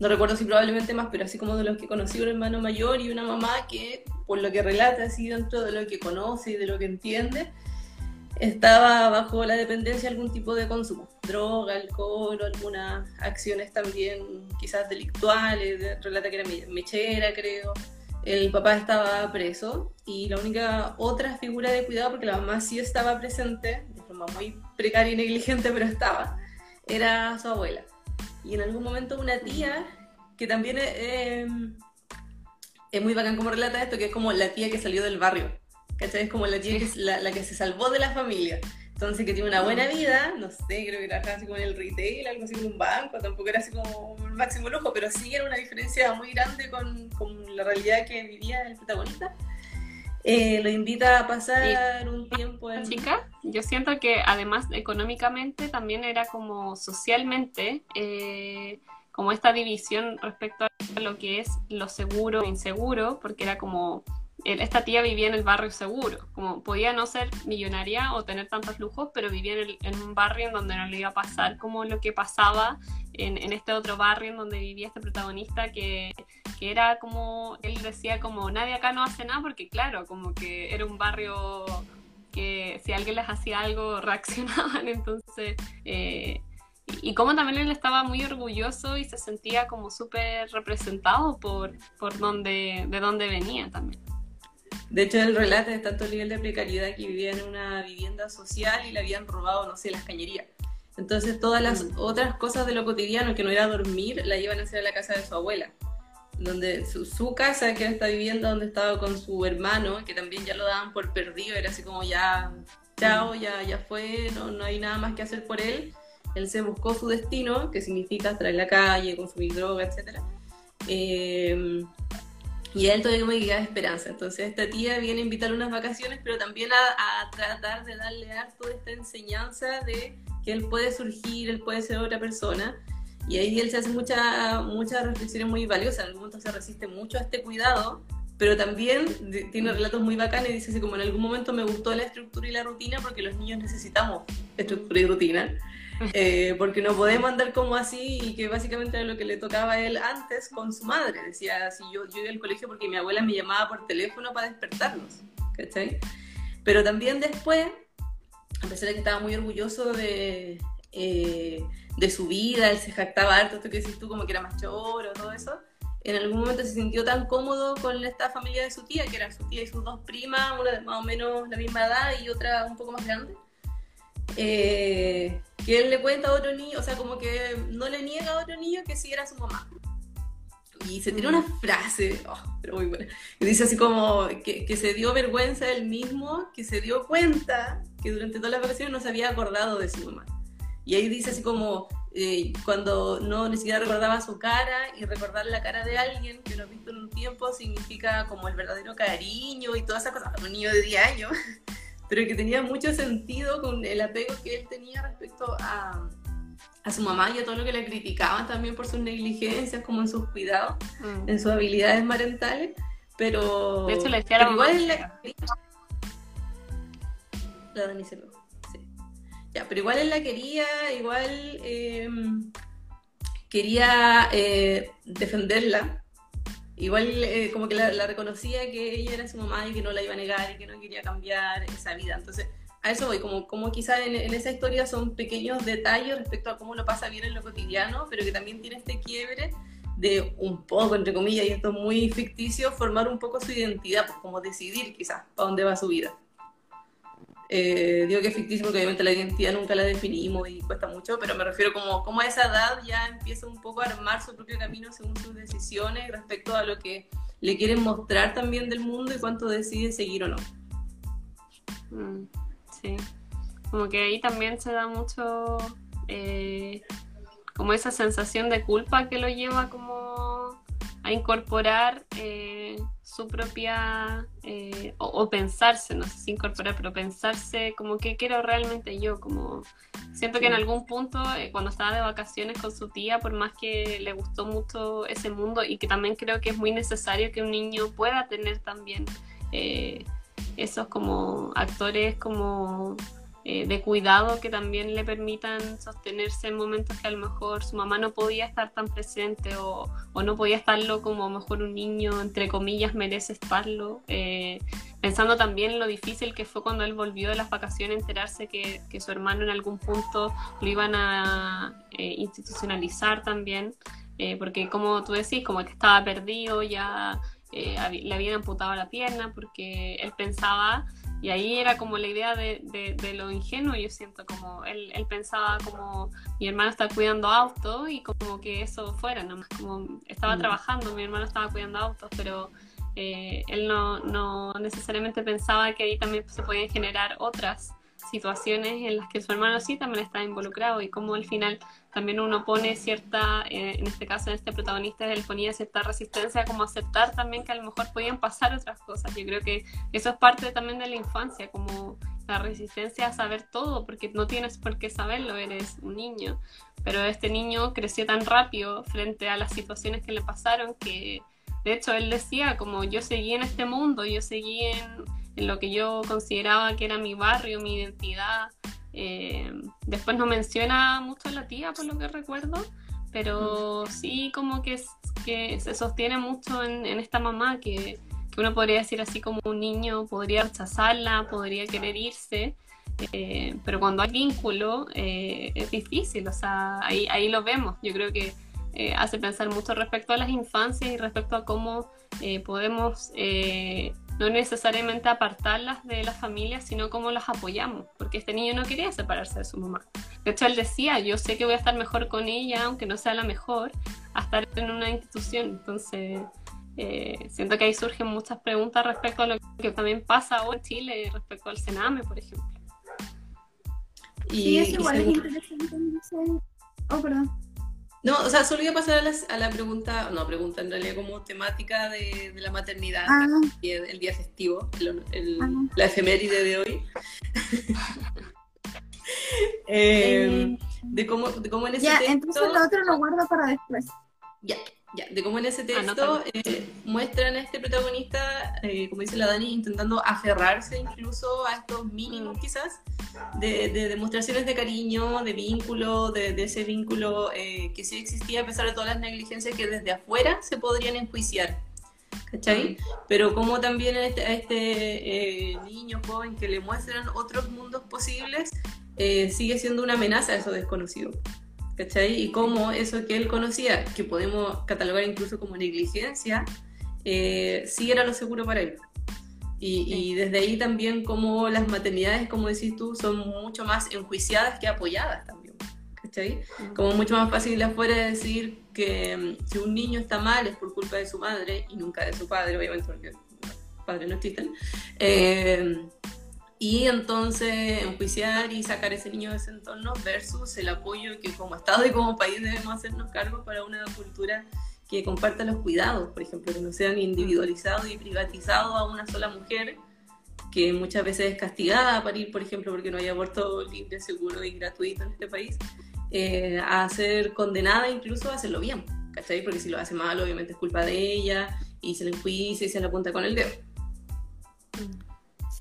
no recuerdo si probablemente más, pero así como de los que conocí un hermano mayor y una mamá que, por lo que relata, así dentro de lo que conoce y de lo que entiende, estaba bajo la dependencia de algún tipo de consumo, droga, alcohol, algunas acciones también quizás delictuales, relata que era mechera, creo. El papá estaba preso y la única otra figura de cuidado, porque la mamá sí estaba presente, de forma muy precaria y negligente, pero estaba, era su abuela. Y en algún momento una tía, que también eh, es muy bacán como relata esto, que es como la tía que salió del barrio ¿cachai? Es como la tía que la, la, que se salvó de la familia. Entonces, que tiene una buena vida, no sé, creo que trabajaba así como en el retail, algo así como un banco, tampoco era así como un máximo lujo, pero sí era una diferencia muy grande con, con la realidad que vivía el protagonista. Eh, lo invita a pasar un tiempo en... Chica, yo siento que además económicamente también era como socialmente, eh, como esta división respecto a lo que es lo seguro e inseguro, porque era como esta tía vivía en el barrio seguro, como podía no ser millonaria o tener tantos lujos, pero vivía en, un barrio en donde no le iba a pasar como lo que pasaba en, en este otro barrio en donde vivía este protagonista, que, que, era como, él decía como, nadie acá no hace nada, porque claro, como que era un barrio que si alguien les hacía algo *laughs* reaccionaban, entonces... Eh, y como también él estaba muy orgulloso y se sentía como súper representado por, por donde, de dónde venía también. De hecho, él relata de tanto nivel de precariedad que vivía en una vivienda social y le habían robado, no sé, las cañerías. Entonces, todas las mm. otras cosas de lo cotidiano, que no era dormir, la iban a hacer a la casa de su abuela. Donde su, su, casa, que era esta vivienda donde estaba con su hermano, que también ya lo daban por perdido, era así como ya, chao, ya, ya fue, no, no hay nada más que hacer por él. Él se buscó su destino, que significa estar en la calle, consumir droga, etc. Eh, y él todavía como que queda esperanza. Entonces esta tía viene a invitarle unas vacaciones, pero también a, a, tratar de darle harto de esta enseñanza de que él puede surgir, él puede ser otra persona. Y ahí él se hace muchas muchas reflexiones muy valiosas. En algún momento se resiste mucho a este cuidado, pero también tiene relatos muy bacanes. Dice así como en algún momento me gustó la estructura y la rutina porque los niños necesitamos estructura y rutina. Eh, porque no podemos andar como así y que básicamente era lo que le tocaba a él antes con su madre. Decía, si yo, yo iba al colegio porque mi abuela me llamaba por teléfono para despertarnos, ¿cachai? Pero también después, a pesar de que estaba muy orgulloso de, eh, de su vida, él se jactaba harto, esto que decís tú, como que era más choro, todo eso, en algún momento se sintió tan cómodo con esta familia de su tía, que era su tía y sus dos primas, una de más o menos la misma edad y otra un poco más grande, eh, que él le cuenta a otro niño, o sea, como que no le niega a otro niño que sí era su mamá. Y se tiene una frase, oh, pero muy buena, que dice así como que, que, se dio vergüenza él mismo, que se dio cuenta que durante todas las vacaciones no se había acordado de su mamá. Y ahí dice así como, eh, cuando no ni siquiera recordaba su cara y recordar la cara de alguien que no ha visto en un tiempo significa como el verdadero cariño y todas esas cosas. Un niño de 10 años, pero que tenía mucho sentido con el apego que él tenía respecto a, a su mamá y a todo lo que le criticaban también por sus negligencias, como en sus cuidados, Mm. en sus habilidades parentales. Pero, De hecho, le decía pero mamá igual la, la Dani se lo- sí. Ya, pero igual él la quería, igual eh, quería eh, defenderla. Igual eh, como que la, la reconocía que ella era su mamá y que no la iba a negar y que no quería cambiar esa vida. Entonces, a eso voy, como, como quizás en, en esa historia son pequeños detalles respecto a cómo lo pasa bien en lo cotidiano, pero que también tiene este quiebre de un poco, entre comillas, y esto es muy ficticio, formar un poco su identidad, pues como decidir quizás para dónde va su vida. Eh, digo que es ficticio porque obviamente la identidad nunca la definimos y cuesta mucho, pero me refiero como, como a esa edad ya empieza un poco a armar su propio camino según sus decisiones respecto a lo que le quieren mostrar también del mundo y cuánto decide seguir o no. Mm, Sí, como que ahí también se da mucho eh, como esa sensación de culpa que lo lleva como a incorporar eh, su propia, eh, o, o pensarse, no sé si incorporar, pero pensarse como que quiero realmente yo, como siento que en algún punto eh, cuando estaba de vacaciones con su tía, por más que le gustó mucho ese mundo y que también creo que es muy necesario que un niño pueda tener también eh, esos como actores como eh, de cuidado que también le permitan sostenerse en momentos que a lo mejor su mamá no podía estar tan presente o, no podía estarlo como mejor un niño, entre comillas, merece estarlo. Eh, pensando también en lo difícil que fue cuando él volvió de las vacaciones, enterarse que, su hermano en algún punto lo iban a eh, institucionalizar también, porque como tú decís, como que estaba perdido, ya le habían amputado la pierna porque él pensaba, y ahí era como la idea de, de- de lo ingenuo, yo siento como él, él pensaba como mi hermano está cuidando autos y como que eso fuera, nomás como estaba Mm. trabajando, mi hermano estaba cuidando autos, pero eh, él no, no necesariamente pensaba que ahí también se podían generar otras situaciones en las que su hermano sí también está involucrado y como al final también uno pone cierta, eh, en este caso en este protagonista él ponía cierta resistencia como aceptar también que a lo mejor podían pasar otras cosas. Yo creo que eso es parte también de la infancia, como la resistencia a saber todo, porque no tienes por qué saberlo, eres un niño. Pero este niño creció tan rápido frente a las situaciones que le pasaron que, de hecho, él decía como yo seguí en este mundo, yo seguí en lo que yo consideraba que era mi barrio, mi identidad. Eh, después no menciona mucho a la tía, por lo que recuerdo, pero sí como que, es- que se sostiene mucho en, en esta mamá que, que uno podría decir así como un niño podría rechazarla, podría querer irse, eh, pero cuando hay vínculo eh, es difícil, o sea, ahí, ahí lo vemos. Yo creo que hace pensar mucho respecto a las infancias y respecto a cómo podemos no necesariamente apartarlas de la familia, sino cómo las apoyamos, porque este niño no quería separarse de su mamá. De hecho, él decía, yo sé que voy a estar mejor con ella, aunque no sea la mejor, a estar en una institución. Entonces, eh, siento que ahí surgen muchas preguntas respecto a lo que también pasa ahora en Chile, respecto al Sename, por ejemplo. Y, Sí, eso y igual es interesante. Oh, perdón. No, o sea, solo iba a pasar a la, a la pregunta, no, pregunta en realidad como temática de, de la maternidad, Ah, y el, el día festivo, el- el- Ah. la efeméride de hoy. *laughs* Eh, eh, de, cómo, de cómo en ese ya, texto... entonces lo otro lo guardo para después. Ya, ya, de cómo en ese texto Anótalo. eh, muestran a este protagonista, eh, como dice la Dani, intentando aferrarse incluso a estos mínimos Mm. quizás, de, de demostraciones de cariño, de vínculo, de, de ese vínculo eh, que sí existía a pesar de todas las negligencias que desde afuera se podrían enjuiciar. ¿Cachai? Pero como también a este, a este eh, niño joven que le muestran otros mundos posibles, eh, sigue siendo una amenaza a eso desconocido. ¿Cachai? Y cómo eso que él conocía, que podemos catalogar incluso como negligencia, eh, sí era lo seguro para él. Y, y desde ahí también como las maternidades, como decís tú, son mucho más enjuiciadas que apoyadas también. ¿Cachai? Como mucho más fácil de afuera decir que mm, si un niño está mal es por culpa de su madre y nunca de su padre, obviamente porque padres no existen. Eh, y entonces enjuiciar y sacar ese niño de ese entorno versus el apoyo que como Estado y como país debemos hacernos cargo para una cultura que comparta los cuidados, por ejemplo, que no sean individualizados y privatizados a una sola mujer, que muchas veces es castigada a parir, por ejemplo, porque no hay aborto libre, seguro y gratuito en este país, eh, a ser condenada incluso a hacerlo bien, ¿cachai? Porque si lo hace mal, obviamente es culpa de ella y se le enjuicia y se le apunta con el dedo.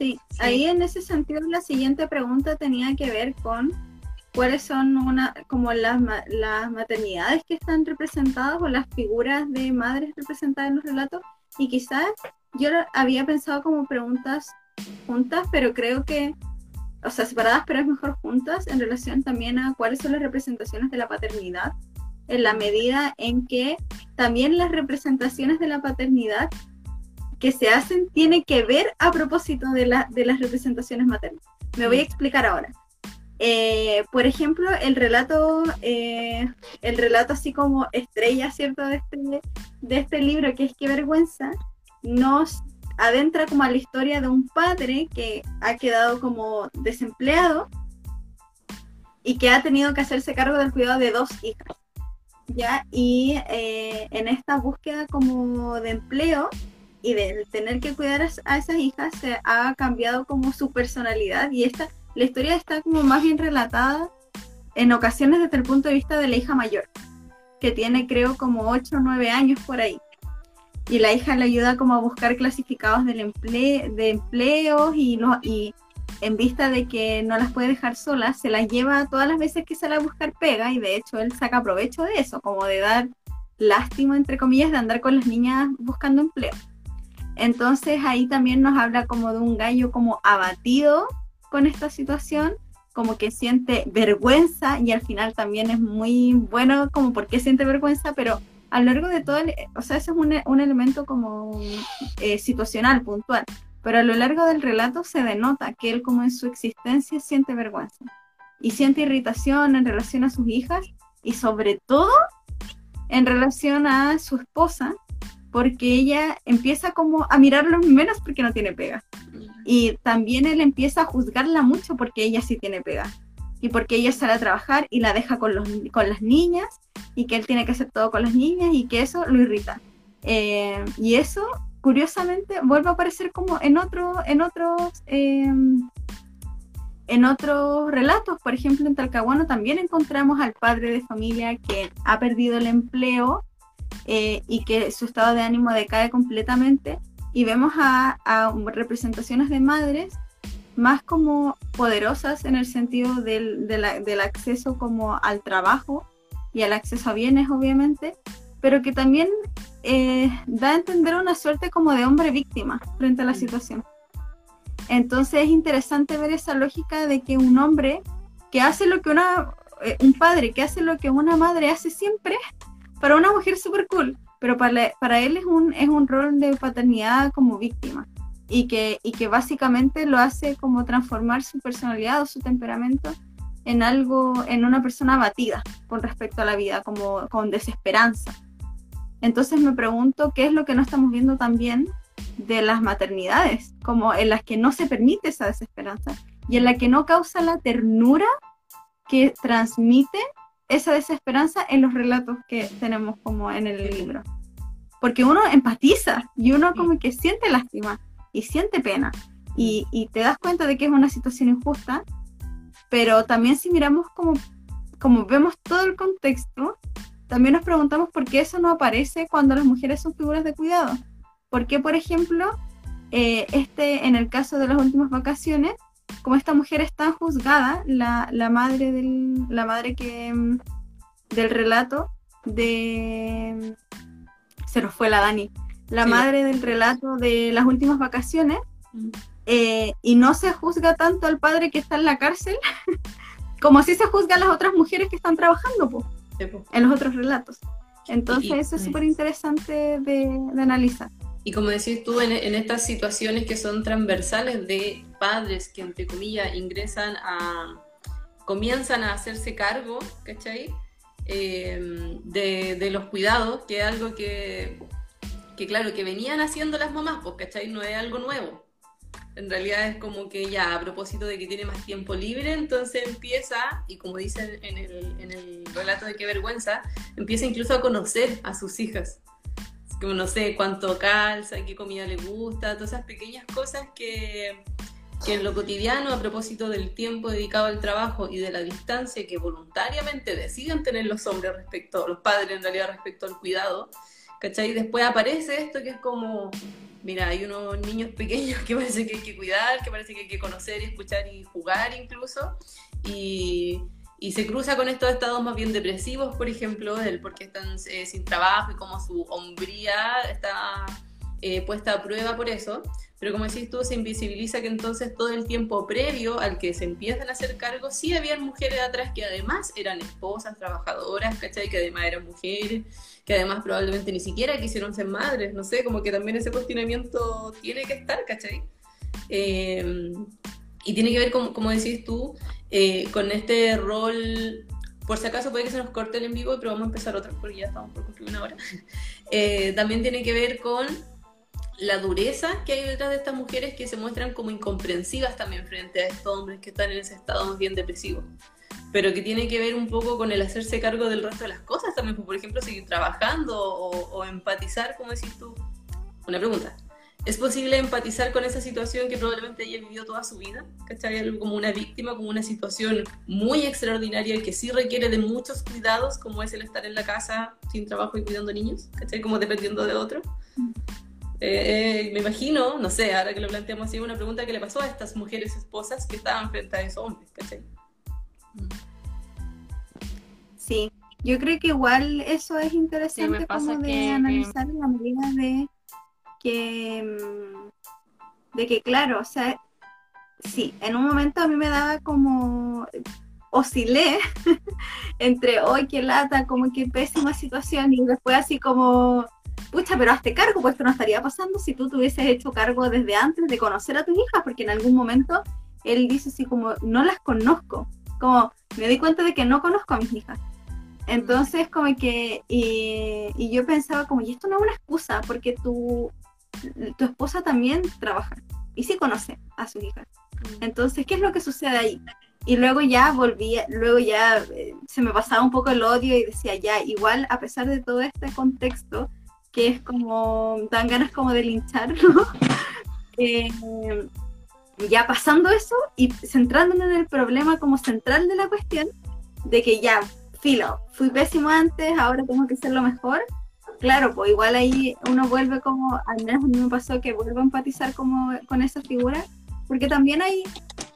Sí, ahí en ese sentido la siguiente pregunta tenía que ver con cuáles son una, como las, las maternidades que están representadas o las figuras de madres representadas en los relatos. Y quizás yo había pensado como preguntas juntas, pero creo que, o sea, separadas, pero es mejor juntas en relación también a cuáles son las representaciones de la paternidad, en la medida en que también las representaciones de la paternidad que se hacen tiene que ver a propósito de, la, de las representaciones maternas. Me voy a explicar ahora. Eh, por ejemplo, el relato, eh, el relato así como estrella, ¿cierto? De este, de este libro, que es Qué vergüenza, nos adentra como a la historia de un padre que ha quedado como desempleado y que ha tenido que hacerse cargo del cuidado de dos hijas. ¿ya? Y eh, en esta búsqueda como de empleo, y de tener que cuidar a, esas hijas se ha cambiado como su personalidad y esta, la historia está como más bien relatada en ocasiones desde el punto de vista de la hija mayor, que tiene creo como 8 o 9 años por ahí. Y la hija le ayuda como a buscar clasificados del empleo, de empleos y, y en vista de que no las puede dejar solas, se las lleva todas las veces que sale a buscar pega y de hecho él saca provecho de eso, como de dar lástima, entre comillas, de andar con las niñas buscando empleo. Entonces ahí también nos habla como de un gallo como abatido con esta situación, como que siente vergüenza y al final también es muy bueno como por qué siente vergüenza, pero a lo largo de todo, el, o sea, ese es un, un elemento como eh, situacional, puntual, pero a lo largo del relato se denota que él como en su existencia siente vergüenza y siente irritación en relación a sus hijas y sobre todo en relación a su esposa, porque ella empieza como a mirarlo menos porque no tiene pega. Y también él empieza a juzgarla mucho porque ella sí tiene pega. Y porque ella sale a trabajar y la deja con, los, con las niñas y que él tiene que hacer todo con las niñas y que eso lo irrita. Eh, y eso, curiosamente, vuelve a aparecer como en, otro, en otros... Em, en otros relatos, por ejemplo, en Talcahuano también encontramos al padre de familia que ha perdido el empleo eh, y que su estado de ánimo decae completamente y vemos a, representaciones de madres más como poderosas en el sentido del, del, acceso como al trabajo y al acceso a bienes obviamente, pero que también eh, da a entender una suerte como de hombre víctima frente a la situación. Entonces es interesante ver esa lógica de que un hombre que hace lo que una, eh, un padre que hace lo que una madre hace siempre, para una mujer súper cool, pero para, para él es un, es un rol de paternidad como víctima y que, y que básicamente lo hace como transformar su personalidad o su temperamento en algo, en una persona abatida con respecto a la vida, como con desesperanza. Entonces me pregunto qué es lo que no estamos viendo también de las maternidades, como en las que no se permite esa desesperanza y en la que no causa la ternura que transmite esa desesperanza en los relatos que tenemos como en el libro. Porque uno empatiza y uno como que siente lástima y siente pena y, y te das cuenta de que es una situación injusta, pero también si miramos como, como vemos todo el contexto, también nos preguntamos por qué eso no aparece cuando las mujeres son figuras de cuidado. ¿Por qué, por ejemplo, eh, este, en el caso de las últimas vacaciones, como esta mujer está juzgada, la, la madre del, la madre que mm, del relato de se nos fue la Dani, la madre del relato de las últimas vacaciones, mm. eh, y no se juzga tanto al padre que está en la cárcel, *laughs* como si se juzga a las otras mujeres que están trabajando en los otros relatos. Entonces eso es súper interesante de, de analizar. Y como decís tú, en, estas situaciones que son transversales de padres que, entre comillas, ingresan a, comienzan a hacerse cargo, ¿cachai? Em, de, los cuidados, que es algo que, que, claro, que venían haciendo las mamás, pues, ¿cachai? No es algo nuevo. En realidad es como que ya a propósito de que tiene más tiempo libre, entonces empieza, y como dice en el, en el relato de qué vergüenza, empieza incluso a conocer a sus hijas. Como no sé cuánto calza, qué comida le gusta, todas esas pequeñas cosas que, que en lo cotidiano, a propósito del tiempo dedicado al trabajo y de la distancia que voluntariamente deciden tener los hombres respecto, los padres en realidad respecto al cuidado, ¿cachai? Después aparece esto que es como, mira, hay unos niños pequeños que parece que hay que cuidar, que parece que hay que conocer y escuchar y jugar incluso, y, y se cruza con estos estados más bien depresivos, por ejemplo, el por qué están eh, sin trabajo y cómo su hombría está eh, puesta a prueba por eso. Pero como decís tú, se invisibiliza que entonces todo el tiempo previo al que se empiezan a hacer cargos, sí había mujeres atrás que además eran esposas, trabajadoras, ¿cachai? Que además eran mujeres, que además probablemente ni siquiera quisieron ser madres, no sé, como que también ese cuestionamiento tiene que estar, ¿cachai? Eh, y tiene que ver, como, como decís tú, eh, con este rol por si acaso puede que se nos corte el en vivo, pero vamos a empezar otra porque ya estamos por cumplir una hora. *laughs* Eh, también tiene que ver con la dureza que hay detrás de estas mujeres que se muestran como incomprensivas también frente a estos hombres que están en ese estado más bien depresivo. Pero que tiene que ver un poco con el hacerse cargo del resto de las cosas también, pues, por ejemplo, seguir trabajando o, o empatizar, como decís tú. Una pregunta. ¿Es posible empatizar con esa situación que probablemente ella vivido toda su vida? ¿Cachai? Algo como una víctima, como una situación muy extraordinaria y que sí requiere de muchos cuidados, como es el estar en la casa sin trabajo y cuidando niños, ¿cachai? Como dependiendo de otro. Eh, eh, me imagino, no sé, ahora que lo planteamos así, una pregunta que le pasó a estas mujeres esposas que estaban frente a esos hombres, ¿cachai? Sí, yo creo que igual eso es Sí, interesante pasa como de que- analizar en la medida de que mm, de que claro, o sea, sí, en un momento a mí me daba como oscilé *laughs* entre hoy qué lata, como que pésima situación y después así como pucha, pero hazte cargo, pues esto no estaría pasando si tú te hubieses hecho cargo desde antes de conocer a tus hijas, porque en algún momento él dice así como no las conozco, como me di cuenta de que no conozco a mis hijas. Entonces, como que, y, y yo pensaba como, y esto no es una excusa, porque tu, tu esposa también trabaja y sí conoce a sus hijas. Entonces, ¿qué es lo que sucede ahí? Y luego ya volví, luego ya eh, se me pasaba un poco el odio y decía, ya, igual a pesar de todo este contexto, que es como, dan ganas como de linchar, ¿no? *laughs* Eh, ya pasando eso y centrándonos en el problema como central de la cuestión, de que ya, filo, fui pésimo antes, ahora tengo que ser lo mejor. Claro, pues igual ahí uno vuelve como, al menos a mí me pasó que vuelvo a empatizar como con esa figura, porque también hay,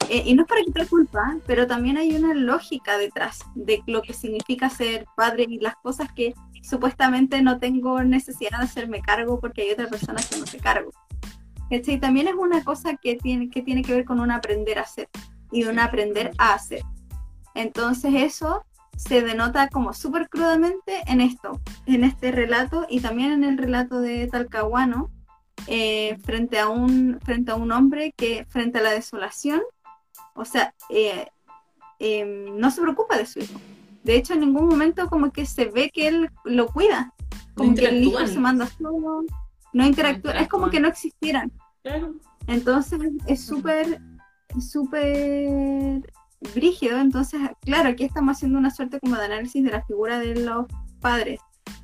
eh, y no es para quitar culpa, pero también hay una lógica detrás de lo que significa ser padre y las cosas que supuestamente no tengo necesidad de hacerme cargo porque hay otra persona que no se cargo. ¿Cachai? También es una cosa que tiene, que tiene que ver con un aprender a hacer y un aprender a hacer. Entonces eso se denota como súper crudamente en esto, en este relato y también en el relato de Talcahuano, eh, frente, a un, frente a un hombre que frente a la desolación, o sea, eh, eh, no se preocupa de su hijo. De hecho, en ningún momento como que se ve que él lo cuida, como que el hijo se manda solo, no interactúa, es como que no existieran. Entonces es súper, súper brígido. Entonces, claro, aquí estamos haciendo una suerte como de análisis de la figura de los padres,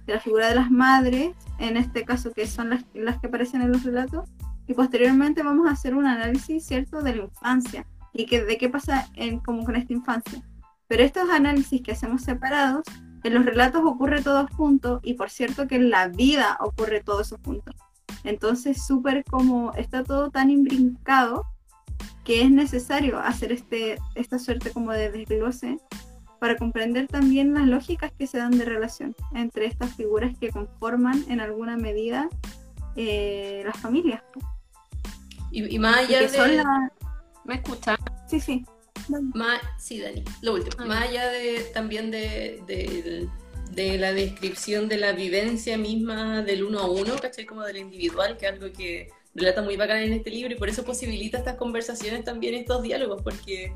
de la figura de las madres, en este caso que son las, que aparecen en los relatos, y posteriormente vamos a hacer un análisis, ¿cierto?, de la infancia y que, de qué pasa en, como con esta infancia. Pero estos análisis que hacemos separados, en los relatos ocurre todo junto y por cierto que en la vida ocurre todo eso junto. Entonces, súper como está todo tan imbrincado que es necesario hacer este, esta suerte como de desglose para comprender también las lógicas que se dan de relación entre estas figuras que conforman en alguna medida eh, las familias. Y, y más allá de... la- ¿Me escuchan? Sí, sí. Más, sí, Dani, lo último. Ah, Más allá de, también de, de- de la descripción de la vivencia misma del uno a uno, ¿cachai? Como del individual, que es algo que relata muy bacán en este libro y por eso posibilita estas conversaciones también, estos diálogos, porque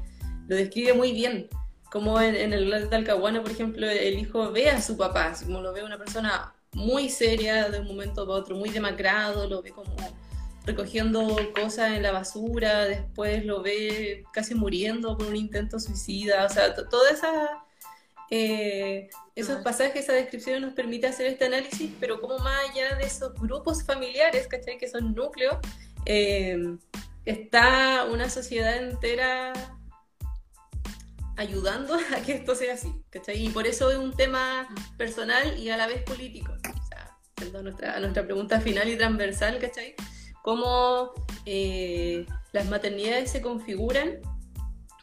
lo describe muy bien. Como en, en el relato de Talcahuano, por ejemplo, el hijo ve a su papá, como lo ve una persona muy seria de un momento para otro, muy demacrado, lo ve como recogiendo cosas en la basura, después lo ve casi muriendo por un intento suicida, o sea, toda esa... Eh, esos pasajes, esa descripción nos permite hacer este análisis, pero como más allá de esos grupos familiares, ¿cachai? Que son núcleos, eh, está una sociedad entera ayudando *laughs* a que esto sea así, ¿cachai? Y por eso es un tema personal y a la vez político. O sea, a nuestra, nuestra pregunta final y transversal, ¿cachai? Cómo eh, las maternidades se configuran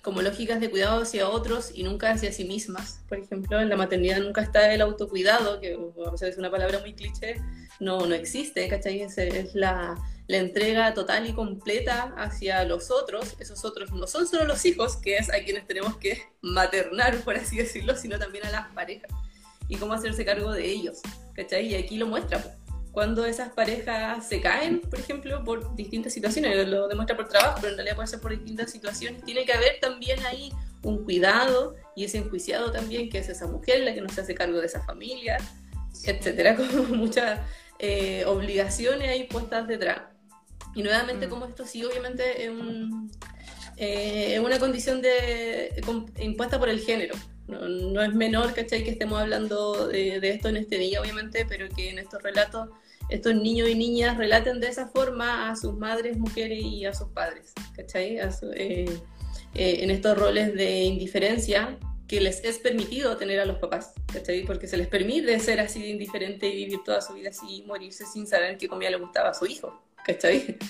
como lógicas de cuidado hacia otros y nunca hacia sí mismas. Por ejemplo, en la maternidad nunca está el autocuidado, que es una palabra muy cliché, no, no existe, ¿cachai? Es, es la, la entrega total y completa hacia los otros. Esos otros no son solo los hijos, que es a quienes tenemos que maternar, por así decirlo, sino también a las parejas. Y cómo hacerse cargo de ellos, ¿cachai? Y aquí lo muestra. Cuando esas parejas se caen, por ejemplo, por distintas situaciones, lo demuestra por trabajo, pero en realidad puede ser por distintas situaciones, tiene que haber también ahí un cuidado y ese enjuiciado también, que es esa mujer la que no se hace cargo de esa familia, etcétera, *laughs* como muchas eh, obligaciones ahí puestas detrás. Y nuevamente, mm. como esto sí, obviamente, es, eh, una condición de, impuesta por el género. No, es menor, ¿cachai? Que estemos hablando de, esto en este día, obviamente, pero que en estos relatos estos niños y niñas relaten de esa forma a sus madres, mujeres y a sus padres, ¿cachai? Eh, eh, en estos roles de indiferencia que les es permitido tener a los papás, ¿cachai? Porque se les permite ser así de indiferente y vivir toda su vida así y morirse sin saber qué comida le gustaba a su hijo, ¿cachai? *laughs*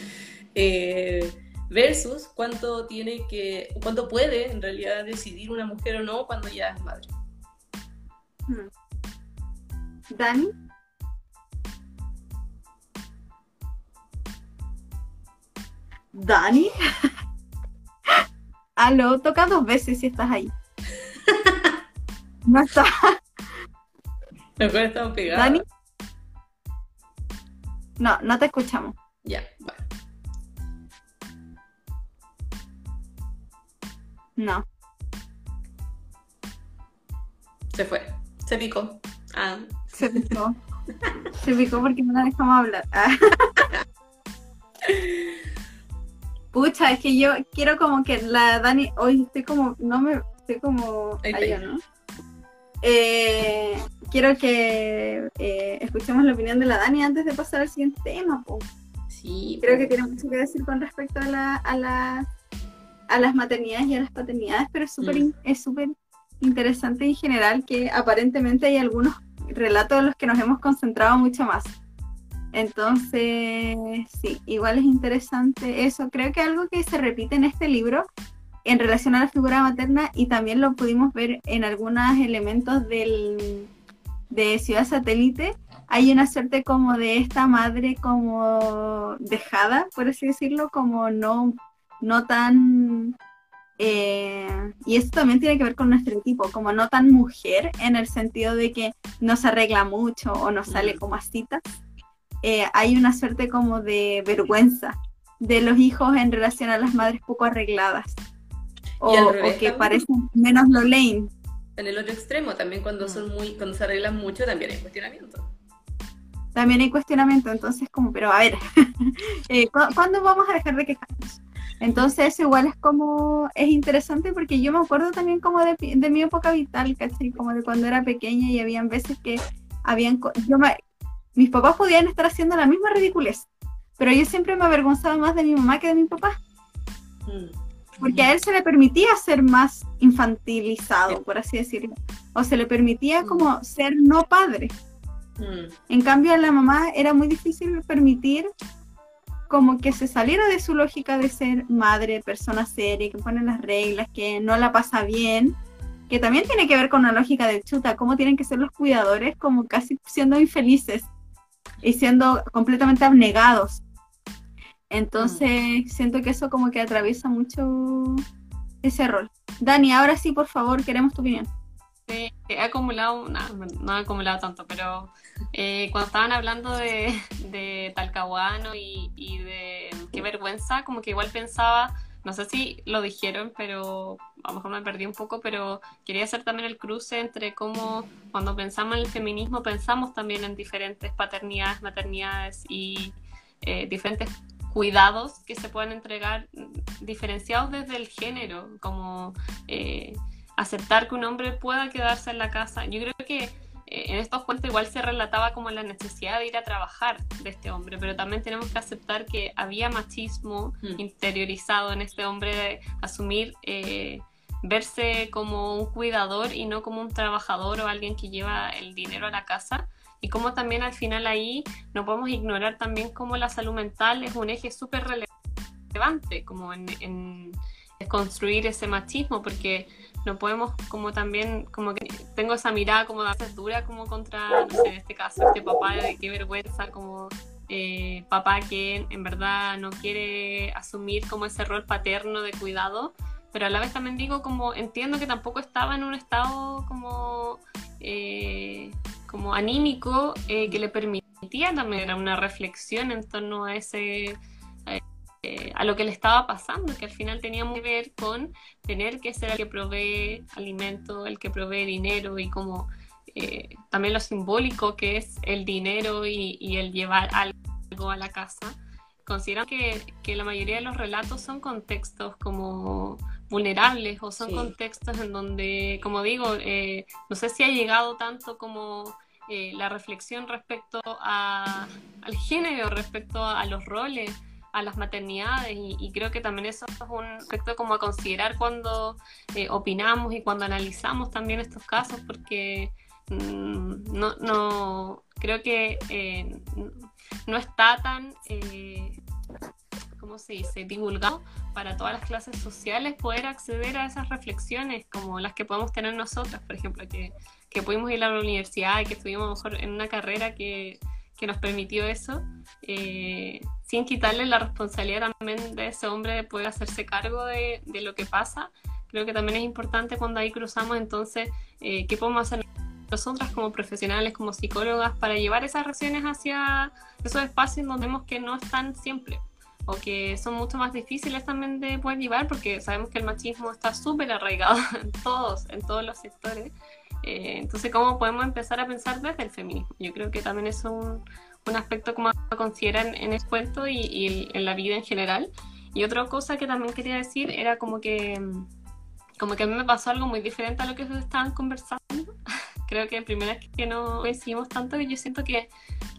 Eh, versus cuánto tiene que, cuánto puede en realidad decidir una mujer o no cuando ya es madre. Hmm. Dani. Dani. *laughs* Aló, toca dos veces si estás ahí. *laughs* No está. Mejor estamos pegados. ¿Dani? No, no te escuchamos. Ya, No. Se fue. Se picó. Ah. Se picó. Se picó porque no la dejamos hablar. Ah. Pucha, es que yo quiero como que la Dani, hoy estoy como, no me, estoy como allá, ¿no? Eh, quiero que eh, escuchemos la opinión de la Dani antes de pasar al siguiente tema. Sí. Creo que tiene mucho que decir con respecto a, la, a, la, a las maternidades y a las paternidades, pero es súper mm. es súper interesante en general que aparentemente hay algunos relatos en los que nos hemos concentrado mucho más. Entonces, sí, igual es interesante eso. Creo que algo que se repite en este libro en relación a la figura materna y también lo pudimos ver en algunos elementos del, de Ciudad Satélite, hay una suerte como de esta madre como dejada, por así decirlo, como no, no tan... Eh, y esto también tiene que ver con un estereotipo, como no tan mujer en el sentido de que no se arregla mucho o no sale como a citas. Eh, hay una suerte como de vergüenza de los hijos en relación a las madres poco arregladas o, que parecen menos lo lane. En el otro extremo, también cuando son muy, cuando se arreglan mucho, también hay cuestionamiento. También hay cuestionamiento, entonces como, pero a ver, *laughs* eh, ¿cuándo vamos a dejar de quejarnos? Entonces igual es como, es interesante porque yo me acuerdo también como de, de mi época vital, ¿cachai? Como de cuando era pequeña y habían veces que habían, yo mis papás podían estar haciendo la misma ridiculez, pero yo siempre me avergonzaba más de mi mamá que de mi papá. Mm porque a él se le permitía ser más infantilizado, por así decirlo, o se le permitía mm. como ser no padre. Mm. En cambio a la mamá era muy difícil permitir como que se saliera de su lógica de ser madre, persona seria, que pone las reglas, que no la pasa bien, que también tiene que ver con la lógica de chuta, cómo tienen que ser los cuidadores como casi siendo infelices y siendo completamente abnegados entonces, siento que eso como que atraviesa mucho ese rol. Dani, ahora sí, por favor, queremos tu opinión. Sí, he acumulado, no, no he acumulado tanto, pero eh, cuando estaban hablando de, Talcahuano y, y, de qué vergüenza, como que igual pensaba, no sé si lo dijeron, pero a lo mejor me perdí un poco, pero quería hacer también el cruce entre cómo cuando pensamos en el feminismo pensamos también en diferentes paternidades, maternidades y eh, diferentes cuidados que se puedan entregar diferenciados desde el género, como eh, aceptar que un hombre pueda quedarse en la casa. Yo creo que en estos cuentos igual se relataba como la necesidad de ir a trabajar de este hombre, pero también tenemos que aceptar que había machismo Mm. interiorizado en este hombre de asumir, eh, verse como un cuidador y no como un trabajador o alguien que lleva el dinero a la casa. Y como también al final ahí no podemos ignorar también cómo la salud mental es un eje súper relevante como en, en construir ese machismo, porque no podemos como también, como que tengo esa mirada como de dura como contra, no sé, en este caso, este papá de qué vergüenza, como eh, papá que en verdad no quiere asumir como ese rol paterno de cuidado, pero a la vez también digo como entiendo que tampoco estaba en un estado como, eh, como anímico eh, que le permitía también una reflexión en torno a ese eh, a lo que le estaba pasando, que al final tenía que ver con tener que ser el que provee alimento, el que provee dinero y como eh, también lo simbólico que es el dinero y, y, el llevar algo a la casa. Consideran que, que, la mayoría de los relatos son contextos como vulnerables o son sí. contextos en donde, como digo, eh, no sé si ha llegado tanto como eh, la reflexión respecto a, al género, respecto a, a los roles a las maternidades y, y, creo que también eso es un aspecto como a considerar cuando eh, opinamos y cuando analizamos también estos casos porque mmm, no, no creo que eh, no está tan eh, ¿cómo se dice? divulgado para todas las clases sociales poder acceder a esas reflexiones como las que podemos tener nosotras, por ejemplo, que, que pudimos ir a la universidad y que estuvimos mejor en una carrera que que nos permitió eso, eh, sin quitarle la responsabilidad también de ese hombre de poder hacerse cargo de, de, lo que pasa. Creo que también es importante cuando ahí cruzamos entonces eh, qué podemos hacer nosotras como profesionales, como psicólogas, para llevar esas relaciones hacia esos espacios donde vemos que no están siempre o que son mucho más difíciles también de poder llevar porque sabemos que el machismo está súper arraigado *laughs* en todos, en todos los sectores. Eh, entonces, ¿cómo podemos empezar a pensar desde el feminismo? Yo creo que también es un, un aspecto como a considerar en, en el cuento y, y, en la vida en general. Y otra cosa que también quería decir era como que, como que a mí me pasó algo muy diferente a lo que ustedes estaban conversando. *laughs* creo que primera vez que no coincidimos tanto y yo siento que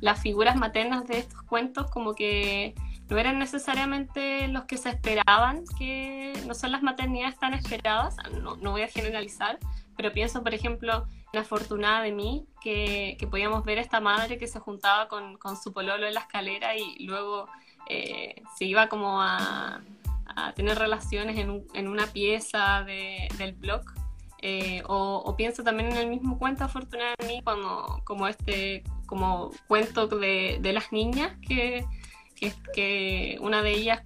las figuras maternas de estos cuentos como que no eran necesariamente los que se esperaban, que no son las maternidades tan esperadas, no, no voy a generalizar, pero pienso, por ejemplo, en Afortunada de mí, que, que podíamos ver a esta madre que se juntaba con, con su pololo en la escalera y luego eh, se iba como a, a tener relaciones en, un, en una pieza de, del blog. Eh, o, o, pienso también en el mismo cuento Afortunada de mí, como, como este como cuento de, de las niñas, que, que, que una de ellas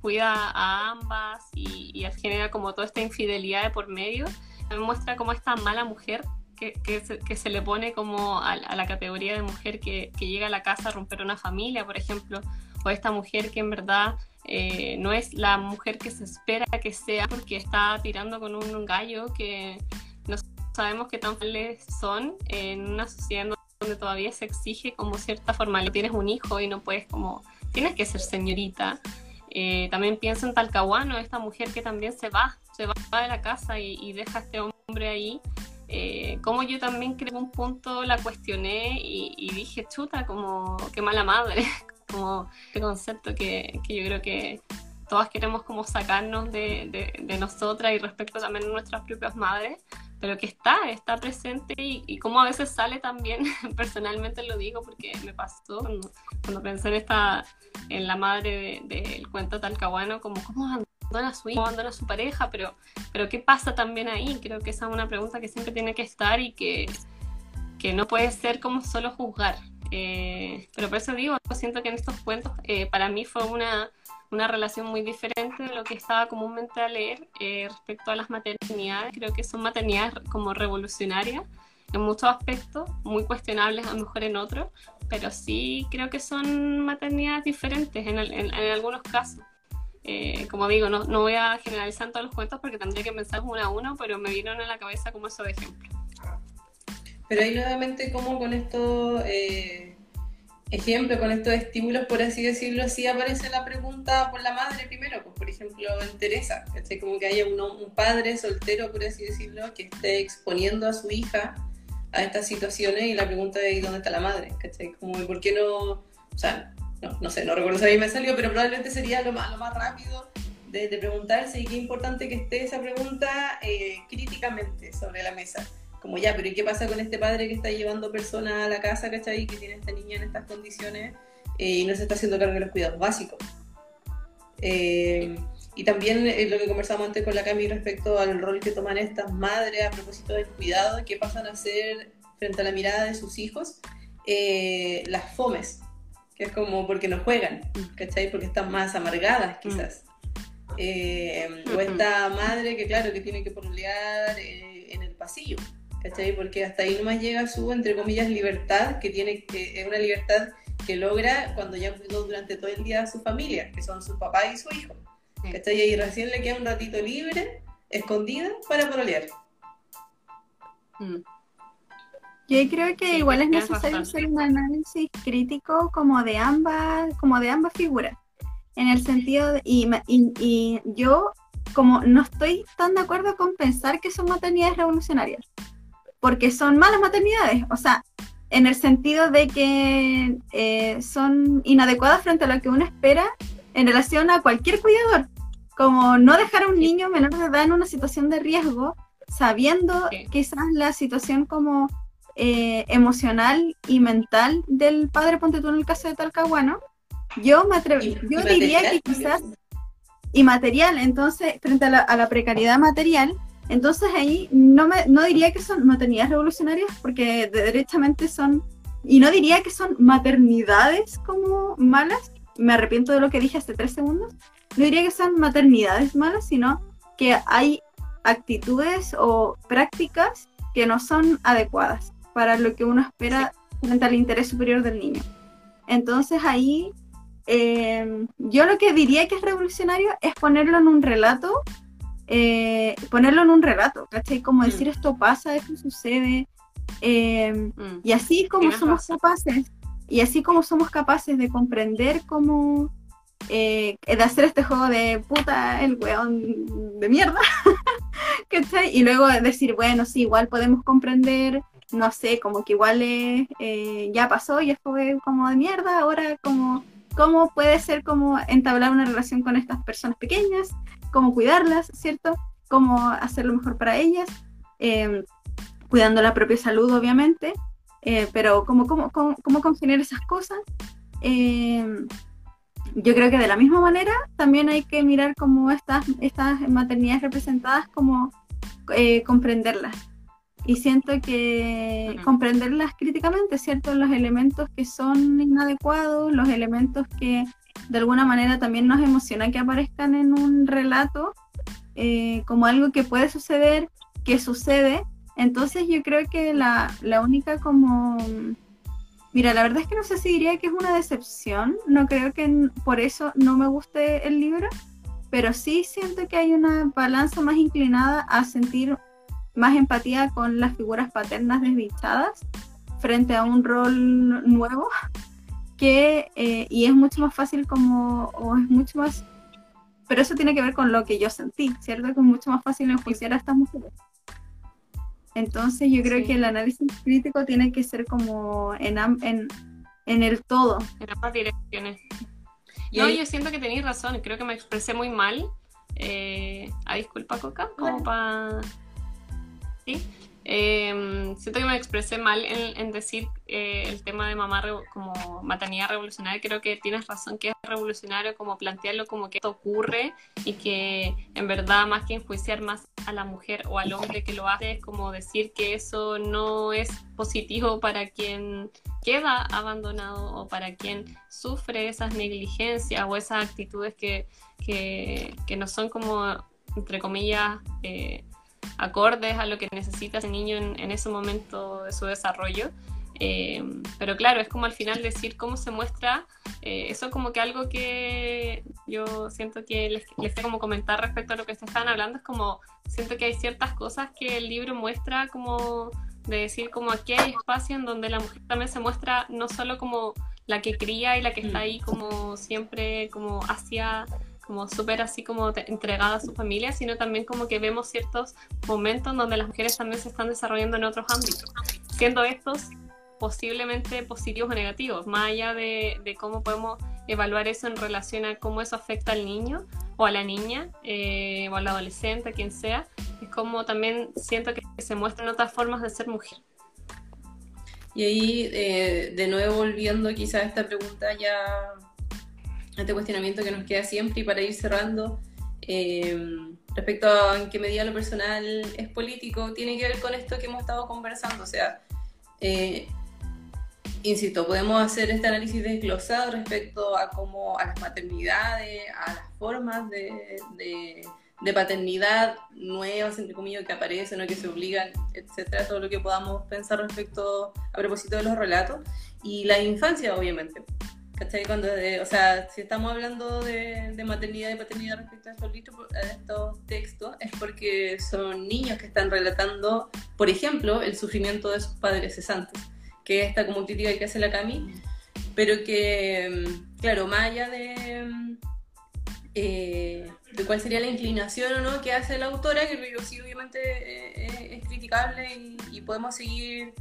cuida a ambas y, y genera como toda esta infidelidad de por medio me muestra como esta mala mujer que, que, se, le pone como a, la categoría de mujer que, que, llega a la casa a romper una familia, por ejemplo, o esta mujer que en verdad eh, no es la mujer que se espera que sea porque está tirando con un gallo que no sabemos qué tan felices son en una sociedad donde todavía se exige como cierta formalidad. Tienes un hijo y no puedes como, tienes que ser señorita. Eh, también pienso en Talcahuano, esta mujer que también se va, se va de la casa y, y deja a este hombre ahí. Eh, como yo también creo que un punto la cuestioné y, y, dije, chuta, como qué mala madre, *laughs* como este concepto que, que, yo creo que todas queremos como sacarnos de, de, de, nosotras y respecto también a nuestras propias madres, pero que está, está presente y, y como a veces sale también, *laughs* personalmente lo digo porque me pasó cuando, cuando pensé en esta, en la madre del de, cuento talcahuano, como cómo abandona a su hijo, abandona a su pareja, pero, pero ¿qué pasa también ahí? Creo que esa es una pregunta que siempre tiene que estar y que, que no puede ser como solo juzgar. Eh, pero por eso digo, siento que en estos cuentos eh, para mí fue una, una relación muy diferente de lo que estaba comúnmente a leer eh, respecto a las maternidades. Creo que son maternidades como revolucionarias en muchos aspectos, muy cuestionables a lo mejor en otros, pero sí creo que son maternidades diferentes en, el, en, en algunos casos. Eh, como digo, no, no, voy a generalizar todos los cuentos porque tendría que pensar uno a uno, pero me vieron a la cabeza como eso de ejemplo. Pero ahí nuevamente, como con esto, eh, ejemplo, con estos estímulos, por así decirlo, sí aparece la pregunta por la madre primero, pues por ejemplo en Teresa, ¿cachai? Como que haya un padre soltero, por así decirlo, que esté exponiendo a su hija a estas situaciones y la pregunta de dónde está la madre, ¿cachai? Como, ¿por qué no? O sea, no, no sé, no recuerdo si a mí me salió, pero probablemente sería lo más, rápido de, preguntarse y qué importante que esté esa pregunta eh, críticamente sobre la mesa como ya, pero ¿y qué pasa con este padre que está llevando personas a la casa, ¿cachai? Que tiene esta niña en estas condiciones eh, y no se está haciendo cargo de los cuidados básicos. Eh, y también eh, lo que conversamos antes con la Cami respecto al rol que toman estas madres a propósito del cuidado, qué pasan a hacer frente a la mirada de sus hijos, las fomes, que es como porque no juegan, ¿cachai? Porque están más amargadas quizás. o esta madre que claro, que tiene que pololear en el pasillo, ¿cachai? Porque hasta ahí nomás llega su, entre comillas, libertad, que tiene que, es una libertad que logra cuando ya cuidó durante todo el día a su familia, que son su papá y su hijo. ¿Cachai? Y recién le queda un ratito libre, escondida, para pololear. Mm. Yo creo que igual es necesario hacer un análisis crítico como de ambas, como de ambas figuras. En el sentido de, y, y, y yo como no estoy tan de acuerdo con pensar que son maternidades revolucionarias porque son malas maternidades, o sea, en el sentido de que eh, son inadecuadas frente a lo que uno espera en relación a cualquier cuidador, como no dejar a un niño menor de edad en una situación de riesgo, sabiendo quizás la situación como eh, emocional y mental del padre, ponte tú en el caso de Talcahuano, yo me atrevo, yo diría que quizás, y material, entonces, frente a la precariedad material, entonces ahí no, me, no diría que son maternidades revolucionarias porque derechamente son, y no diría que son maternidades como malas, me arrepiento de lo que dije hace tres segundos, no diría que son maternidades malas, sino que hay actitudes o prácticas que no son adecuadas para lo que uno espera frente al interés superior del niño. Entonces ahí eh, yo lo que diría que es revolucionario es ponerlo en un relato eh, ponerlo en un relato, ¿cachai? Como mm. decir esto pasa, esto sucede. Em, mm. Y así como somos capaces, y así como somos capaces de comprender cómo, eh, de hacer este juego de puta, el weón de mierda, *laughs* ¿cachai? Y luego decir, bueno, sí, igual podemos comprender, no sé, como que igual eh, ya pasó y esto fue como de mierda, ahora como cómo puede ser como entablar una relación con estas personas pequeñas, cómo cuidarlas, ¿cierto? Cómo hacerlo mejor para ellas, em, cuidando la propia salud, obviamente, eh, pero cómo, cómo, cómo, cómo congeniar esas cosas. Em, yo creo que de la misma manera también hay que mirar cómo estas, estas maternidades representadas, como eh, comprenderlas. Y siento que comprenderlas críticamente, ¿cierto? Los elementos que son inadecuados, los elementos que de alguna manera también nos emociona que aparezcan en un relato eh, como algo que puede suceder, que sucede. Entonces yo creo que la, la única como... Mira, la verdad es que no sé si diría que es una decepción, no creo que por eso no me guste el libro, pero sí siento que hay una balanza más inclinada a sentir más empatía con las figuras paternas desdichadas frente a un rol nuevo *laughs* que, eh, y es mucho más fácil como, o es mucho más, pero eso tiene que ver con lo que yo sentí, ¿cierto? Que es mucho más fácil enjuiciar a estas mujeres. Entonces yo creo que el análisis crítico tiene que ser como en, en, en el todo. En ambas direcciones. No, yo siento que tenéis razón, creo que me expresé muy mal. Eh, ah, disculpa, Coca, como para... Eh, siento que me expresé mal en, decir eh, el tema de mamá como maternidad revolucionaria. Creo que tienes razón que es revolucionario como plantearlo como que esto ocurre y que en verdad más que enjuiciar más a la mujer o al hombre que lo hace es como decir que eso no es positivo para quien queda abandonado o para quien sufre esas negligencias o esas actitudes que, que, que no son como entre comillas eh, acordes a lo que necesita ese niño en, ese momento de su desarrollo. Eh, pero claro, es como al final decir cómo se muestra, eh, eso como que algo que yo siento que les, les como comentar respecto a lo que se están hablando, es como, siento que hay ciertas cosas que el libro muestra como de decir como aquí hay espacio en donde la mujer también se muestra no solo como la que cría y la que está ahí como siempre como hacia como súper así como entregada a su familia, sino también como que vemos ciertos momentos donde las mujeres también se están desarrollando en otros ámbitos, siendo estos posiblemente positivos o negativos, más allá de, de cómo podemos evaluar eso en relación a cómo eso afecta al niño o a la niña eh, o al adolescente, quien sea, es como también siento que se muestran otras formas de ser mujer. Y ahí, eh, de nuevo, volviendo quizás a esta pregunta ya, este cuestionamiento que nos queda siempre y para ir cerrando, eh, respecto a en qué medida lo personal es político, tiene que ver con esto que hemos estado conversando. O sea, insisto, podemos hacer este análisis desglosado respecto a cómo a las maternidades, a las formas de, de, paternidad nuevas, entre comillas, que aparecen o que se obligan, etcétera, todo lo que podamos pensar respecto a propósito de los relatos. Y la infancia, obviamente. ¿Cachai? Cuando, o sea, si estamos hablando de, de, maternidad y paternidad respecto a estos, a estos textos, es porque son niños que están relatando, por ejemplo, el sufrimiento de sus padres cesantes que es esta como crítica que hace la Cami, pero que, mm, claro, más allá de, mm, eh, de cuál sería la inclinación o no que hace la autora, que yo sí obviamente eh, es criticable y, podemos seguir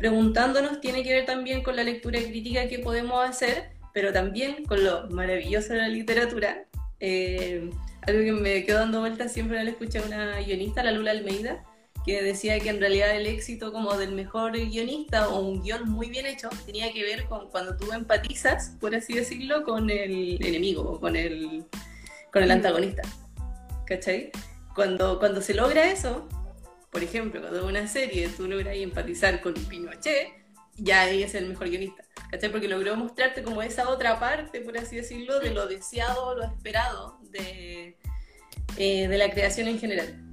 preguntándonos, tiene que ver también con la lectura crítica que podemos hacer, pero también con lo maravilloso de la literatura. Eh, algo que me quedo dando vueltas siempre la escuché a una guionista, la Lula Almeida, que decía que en realidad el éxito como del mejor guionista o un guion muy bien hecho tenía que ver con cuando tú empatizas, por así decirlo, con el enemigo o con el, con el mm. antagonista. ¿Cachai? Cuando, cuando se logra eso, por ejemplo, cuando una serie tú logras empatizar con Pinochet, ya ahí es el mejor guionista. ¿Cachai? Porque logró mostrarte como esa otra parte, por así decirlo, de lo deseado, lo esperado de, eh, de la creación en general.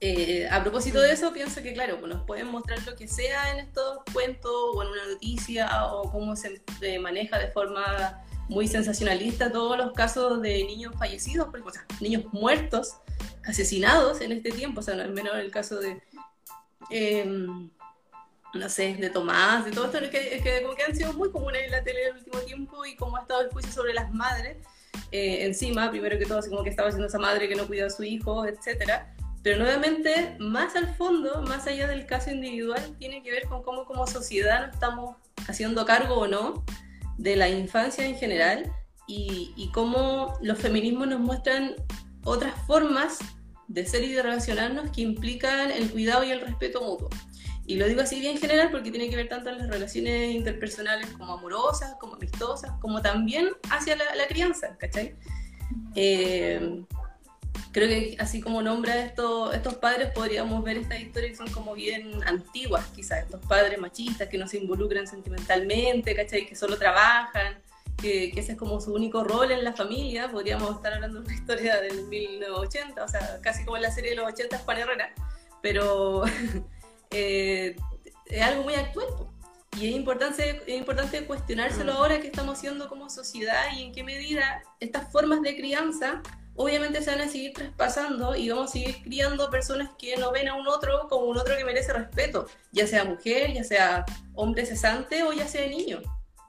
Eh, a propósito de eso, pienso que, claro, pues nos pueden mostrar lo que sea en estos cuentos o en una noticia o cómo se maneja de forma muy sensacionalista todos los casos de niños fallecidos, o sea, niños muertos, asesinados en este tiempo, o sea, no es menor el caso de, em, no sé, de Tomás, de todo esto, es que, que, como que han sido muy comunes en la tele en el último tiempo y como ha estado el juicio sobre las madres, eh, encima, primero que todo, así como que estaba siendo esa madre que no cuida a su hijo, etcétera. Pero nuevamente, más al fondo, más allá del caso individual, tiene que ver con cómo como sociedad nos estamos haciendo cargo o no de la infancia en general y, y cómo los feminismos nos muestran otras formas de ser y de relacionarnos que implican el cuidado y el respeto mutuo. Y lo digo así bien general porque tiene que ver tanto en las relaciones interpersonales como amorosas, como amistosas, como también hacia la, la crianza, ¿cachai? Eh, creo que así como nombra estos, estos padres, podríamos ver estas historias que son como bien antiguas, quizás, estos padres machistas que no se involucran sentimentalmente, ¿cachai? Que solo trabajan, que, ese es como su único rol en la familia. Podríamos estar hablando de una historia del 1980, o sea, casi como en la serie de los 80 Juan Herrera, pero *laughs* eh, es algo muy actual. Y es importante, es importante cuestionárselo mm. ahora que estamos haciendo como sociedad y en qué medida estas formas de crianza obviamente se van a seguir traspasando y vamos a seguir criando personas que no ven a un otro como un otro que merece respeto, ya sea mujer, ya sea hombre cesante o ya sea niño.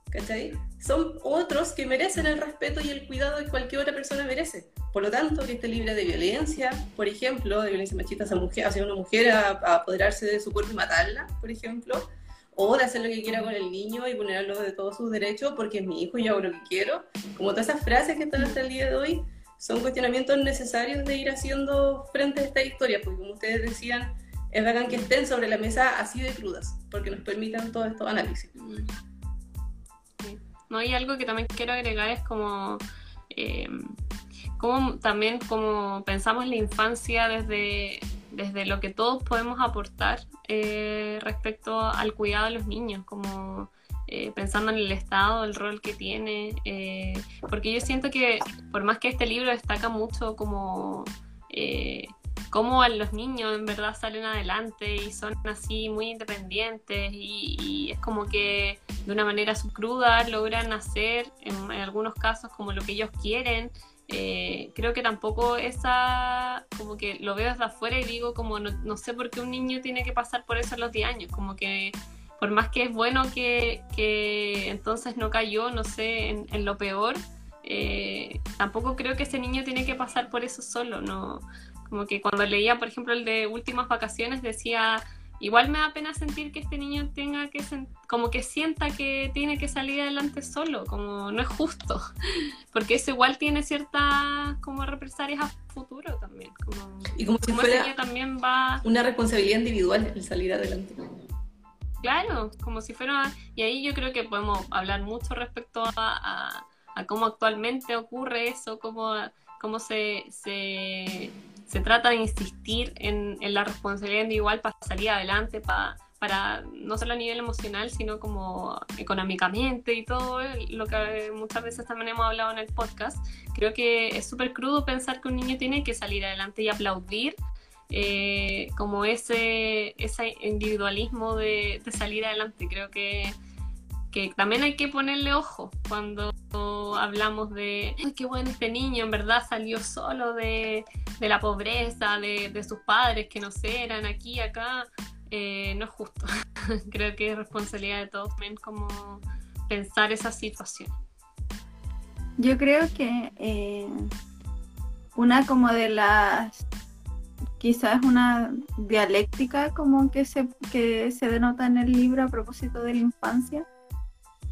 ¿Cachai? Son otros que merecen el respeto y el cuidado que cualquier otra persona merece. Por lo tanto, que esté libre de violencia, por ejemplo, de violencia machista hacia, mujer, hacia una mujer a, apoderarse de su cuerpo y matarla, por ejemplo, o de hacer lo que quiera con el niño y vulnerarlo de todos sus derechos porque es mi hijo y yo hago lo que quiero. Como todas esas frases que están hasta el día de hoy, son cuestionamientos necesarios de ir haciendo frente a esta historia, porque como ustedes decían, es bacán que estén sobre la mesa así de crudas, porque nos permitan todo estos análisis. No, y algo que también quiero agregar es como, eh, como también como pensamos en la infancia desde, desde lo que todos podemos aportar eh, respecto al cuidado de los niños, como eh, pensando en el Estado, el rol que tiene, porque yo siento que por más que este libro destaca mucho como cómo los niños en verdad salen adelante y son así muy independientes y, es como que de una manera cruda logran hacer en, algunos casos como lo que ellos quieren. creo que tampoco esa, como que lo veo desde afuera y digo como no, no sé por qué un niño tiene que pasar por eso a los 10 años, como que por más que es bueno que, que entonces no cayó, no sé, en, en lo peor, eh, tampoco creo que ese niño tiene que pasar por eso solo, ¿no? Como que cuando leía, por ejemplo, el de últimas vacaciones, decía, igual me da pena sentir que este niño tenga que, como que sienta que tiene que salir adelante solo, como no es justo, *laughs* porque eso igual tiene ciertas como represalias a futuro también. Como, y como si fuera también va... una responsabilidad individual el salir adelante. Claro, como si fuera... Y ahí yo creo que podemos hablar mucho respecto a, cómo actualmente ocurre eso, cómo, cómo se, se, trata de insistir en, la responsabilidad individual para salir adelante, para, para no solo a nivel emocional, sino como económicamente y todo lo que muchas veces también hemos hablado en el podcast. Creo que es súper crudo pensar que un niño tiene que salir adelante y aplaudir eh, como ese, ese individualismo de, salir adelante. Creo que, que, también hay que ponerle ojo cuando hablamos de, qué bueno este niño, en verdad salió solo de, de la pobreza, de, de, sus padres que no sé, eran aquí, acá. Eh, no es justo. *laughs* Creo que es responsabilidad de todos también como pensar esa situación. Yo creo que eh, una como de las quizás una dialéctica como que se, que se denota en el libro a propósito de la infancia.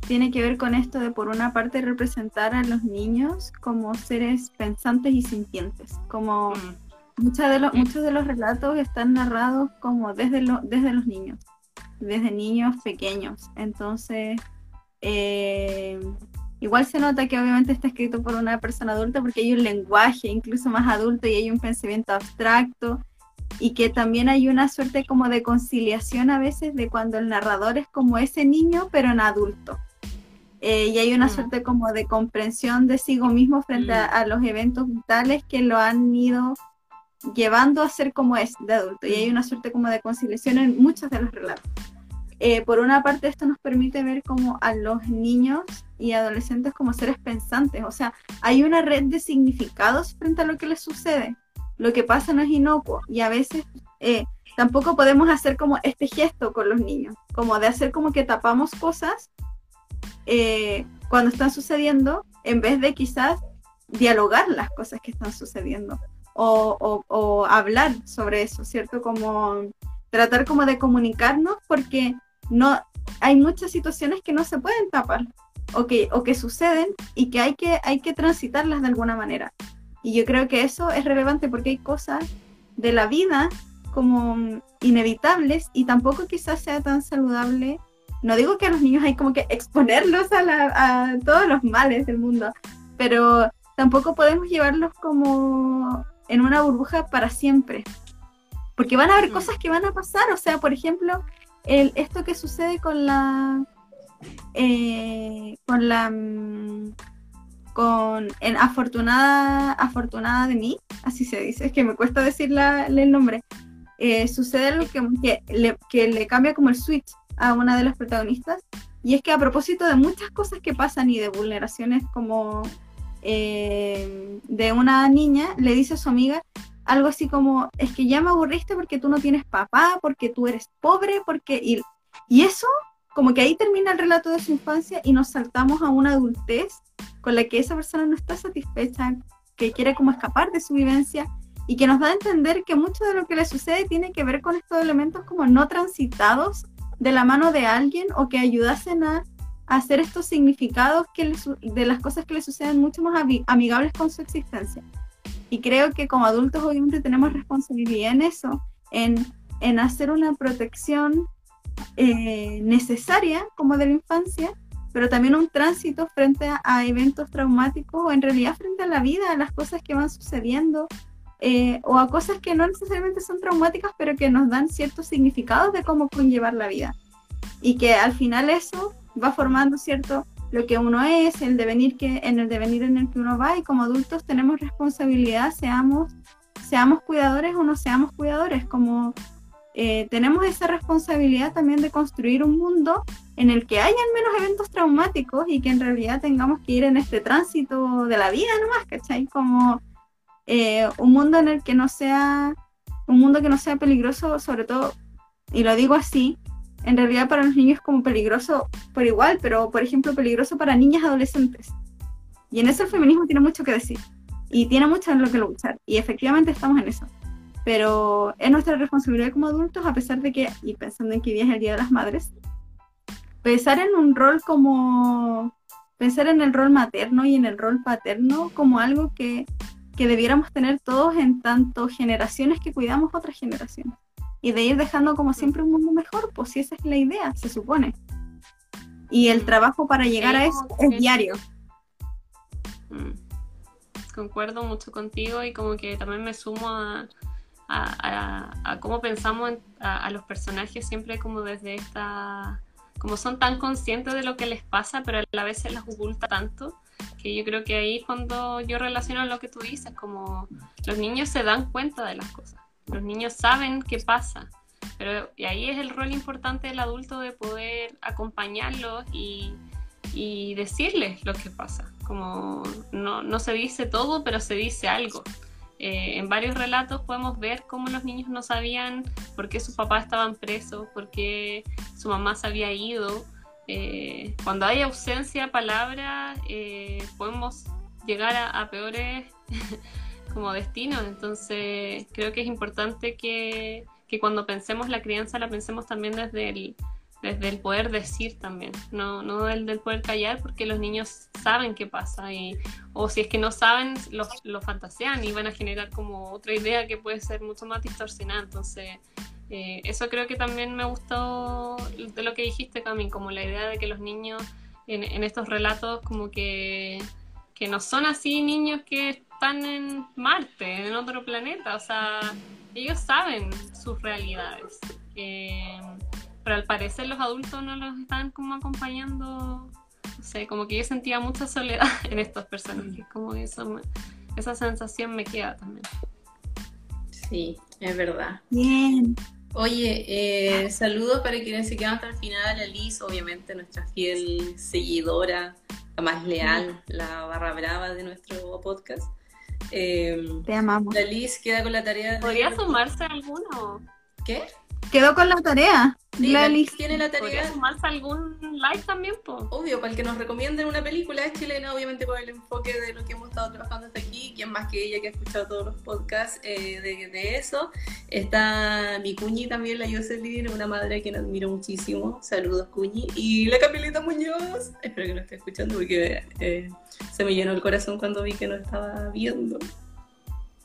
Tiene que ver con esto de, por una parte, representar a los niños como seres pensantes y sintientes. Como mm. muchos, de los, muchos de los relatos están narrados como desde, lo, desde los niños, desde niños pequeños. Entonces, eh, Igual se nota que obviamente está escrito por una persona adulta porque hay un lenguaje incluso más adulto y hay un pensamiento abstracto y que también hay una suerte como de conciliación a veces de cuando el narrador es como ese niño pero en adulto. Eh, y hay una mm. suerte como de comprensión de sí mismo frente a, mm. a, los eventos vitales que lo han ido llevando a ser como es de adulto. Y hay mm. una suerte como de conciliación en muchos de los relatos. Eh, por una parte, esto nos permite ver como a los niños y adolescentes como seres pensantes, o sea, hay una red de significados frente a lo que les sucede. Lo que pasa no es inocuo y a veces eh, tampoco podemos hacer como este gesto con los niños, como de hacer como que tapamos cosas eh, cuando están sucediendo en vez de quizás dialogar las cosas que están sucediendo o, o hablar sobre eso, ¿cierto? Como tratar como de comunicarnos porque no hay muchas situaciones que no se pueden tapar o que, o que suceden y que hay, que hay que transitarlas de alguna manera. Y yo creo que eso es relevante porque hay cosas de la vida como inevitables y tampoco quizás sea tan saludable. No digo que a los niños hay como que exponerlos a, a todos los males del mundo, pero tampoco podemos llevarlos como en una burbuja para siempre. Porque van a haber cosas que van a pasar. O sea, por ejemplo, el, esto que sucede con la eh, con la mm, con en afortunada afortunada de mí así se dice es que me cuesta decir el nombre eh, sucede algo que, le, que le cambia como el switch a una de las protagonistas. Y es que a propósito de muchas cosas que pasan y de vulneraciones como eh, de una niña le dice a su amiga algo así como, es que ya me aburriste porque tú no tienes papá, porque tú eres pobre, porque... Y, y eso, como que ahí termina el relato de su infancia y nos saltamos a una adultez con la que esa persona no está satisfecha, que quiere como escapar de su vivencia y que nos da a entender que mucho de lo que le sucede tiene que ver con estos elementos como no transitados de la mano de alguien o que ayudasen a, hacer estos significados que de las cosas que le suceden mucho más amigables con su existencia. Y creo que como adultos obviamente tenemos responsabilidad en eso, en, en hacer una protección eh, necesaria como de la infancia, pero también un tránsito frente a, eventos traumáticos o en realidad frente a la vida, a las cosas que van sucediendo. Eh, o a cosas que no necesariamente son traumáticas, pero que nos dan ciertos significados de cómo conllevar la vida. Y que al final eso va formando cierto lo que uno es, el devenir que, en el devenir en el que uno va y como adultos tenemos responsabilidad, seamos, seamos cuidadores o no seamos cuidadores, como eh, tenemos esa responsabilidad también de construir un mundo en el que hayan menos eventos traumáticos y que en realidad tengamos que ir en este tránsito de la vida nomás, ¿cachai? Como eh, un mundo en el que no sea, un mundo que no sea peligroso, sobre todo, y lo digo así, en realidad para los niños es como peligroso por igual, pero por ejemplo peligroso para niñas adolescentes. Y en eso el feminismo tiene mucho que decir y tiene mucho en lo que luchar. Y efectivamente estamos en eso. Pero es nuestra responsabilidad como adultos, a pesar de que, y pensando en que hoy es el Día de las Madres, pensar en un rol como, pensar en el rol materno y en el rol paterno como algo que, que debiéramos tener todos en tanto generaciones que cuidamos otras generaciones. Y de ir dejando como siempre un mundo mejor, pues si esa es la idea, se supone. Y el trabajo para llegar a eso es diario. Mm. Concuerdo mucho contigo y como que también me sumo a, a, cómo pensamos a, los personajes siempre como desde esta, como son tan conscientes de lo que les pasa, pero a la vez se les oculta tanto, que yo creo que ahí cuando yo relaciono lo que tú dices, como los niños se dan cuenta de las cosas, los niños saben qué pasa, pero y ahí es el rol importante del adulto de poder acompañarlos y, y decirles lo que pasa, como no, no se dice todo, pero se dice algo. Eh, en varios relatos podemos ver cómo los niños no sabían por qué sus papás estaban presos, por qué su mamá se había ido. Eh, cuando hay ausencia de palabra, eh, podemos llegar a, peores *laughs* como destinos. Entonces, creo que es importante que, que cuando pensemos la crianza la pensemos también desde el, desde el poder decir también, no, no el del poder callar, porque los niños saben qué pasa, y, o si es que no saben, lo, fantasean y van a generar como otra idea que puede ser mucho más distorsionada. Entonces, eh, eso creo que también me gustó de lo que dijiste, Cami, como la idea de que los niños en, en estos relatos como que, que no son así niños que están en Marte, en otro planeta, o sea, ellos saben sus realidades. Eh, pero al parecer los adultos no los están como acompañando, no sé, como que yo sentía mucha soledad *laughs* en estos personajes, como eso esa sensación me queda también. Sí, es verdad. Bien. Oye, eh, saludos para quienes se quedan hasta el final, a Liz, obviamente nuestra fiel seguidora, la más leal, la barra brava de nuestro podcast. Eh, Te amamos. La Liz queda con la tarea de... ¿Podría sumarse alguno? ¿Qué? Quedó con la tarea. la tiene la tarea. ¿Podría sumarse algún like también? Po? Obvio, para el que nos recomienden una película es chilena, obviamente con el enfoque de lo que hemos estado trabajando hasta aquí, quien más que ella que ha escuchado todos los podcasts eh, de, eso. Está mi cuñi también, la Jocelyn, una madre a quien admiro muchísimo. Saludos, cuñi. Y la Camilita Muñoz. Espero que no esté escuchando porque eh, se me llenó el corazón cuando vi que no estaba viendo.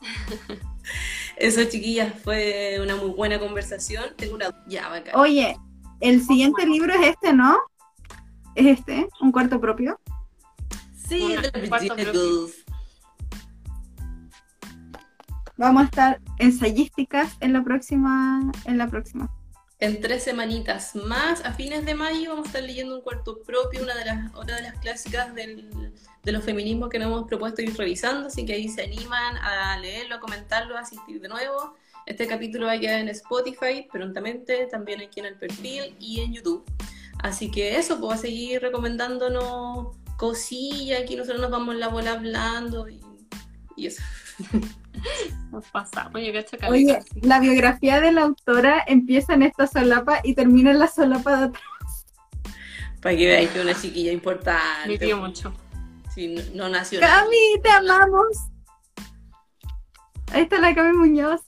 *laughs* Eso, chiquillas, fue una muy buena conversación. Tengo una. Ya, bacán. Oye, el siguiente libro es este, ¿no? ¿Es este? ¿Un cuarto propio? Sí, de Vamos a estar ensayísticas en la próxima. En la próxima en tres semanitas más, a fines de mayo, vamos a estar leyendo un cuarto propio, una de las, otra de las clásicas del, de los feminismos que nos hemos propuesto ir revisando, así que ahí se animan a leerlo, a comentarlo, a asistir de nuevo. Este capítulo va a quedar en Spotify prontamente, también aquí en el perfil y en YouTube. Así que eso, puedo seguir recomendándonos cosillas, aquí nosotros nos vamos en la bola hablando y, y eso. *laughs* Nos pasamos, Oye, la biografía de la autora empieza en esta solapa y termina en la solapa de atrás. Para que veáis que es una chiquilla importante. Me dio mucho. Sí, no, nació. Cami, te amamos. Ahí está la Cami Muñoz.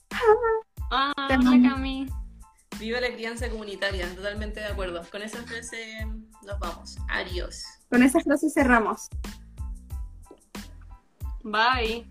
Ah, te Cami. Viva la crianza comunitaria, totalmente de acuerdo. Con esa frase nos vamos. Adiós. Con esa frase cerramos. Bye.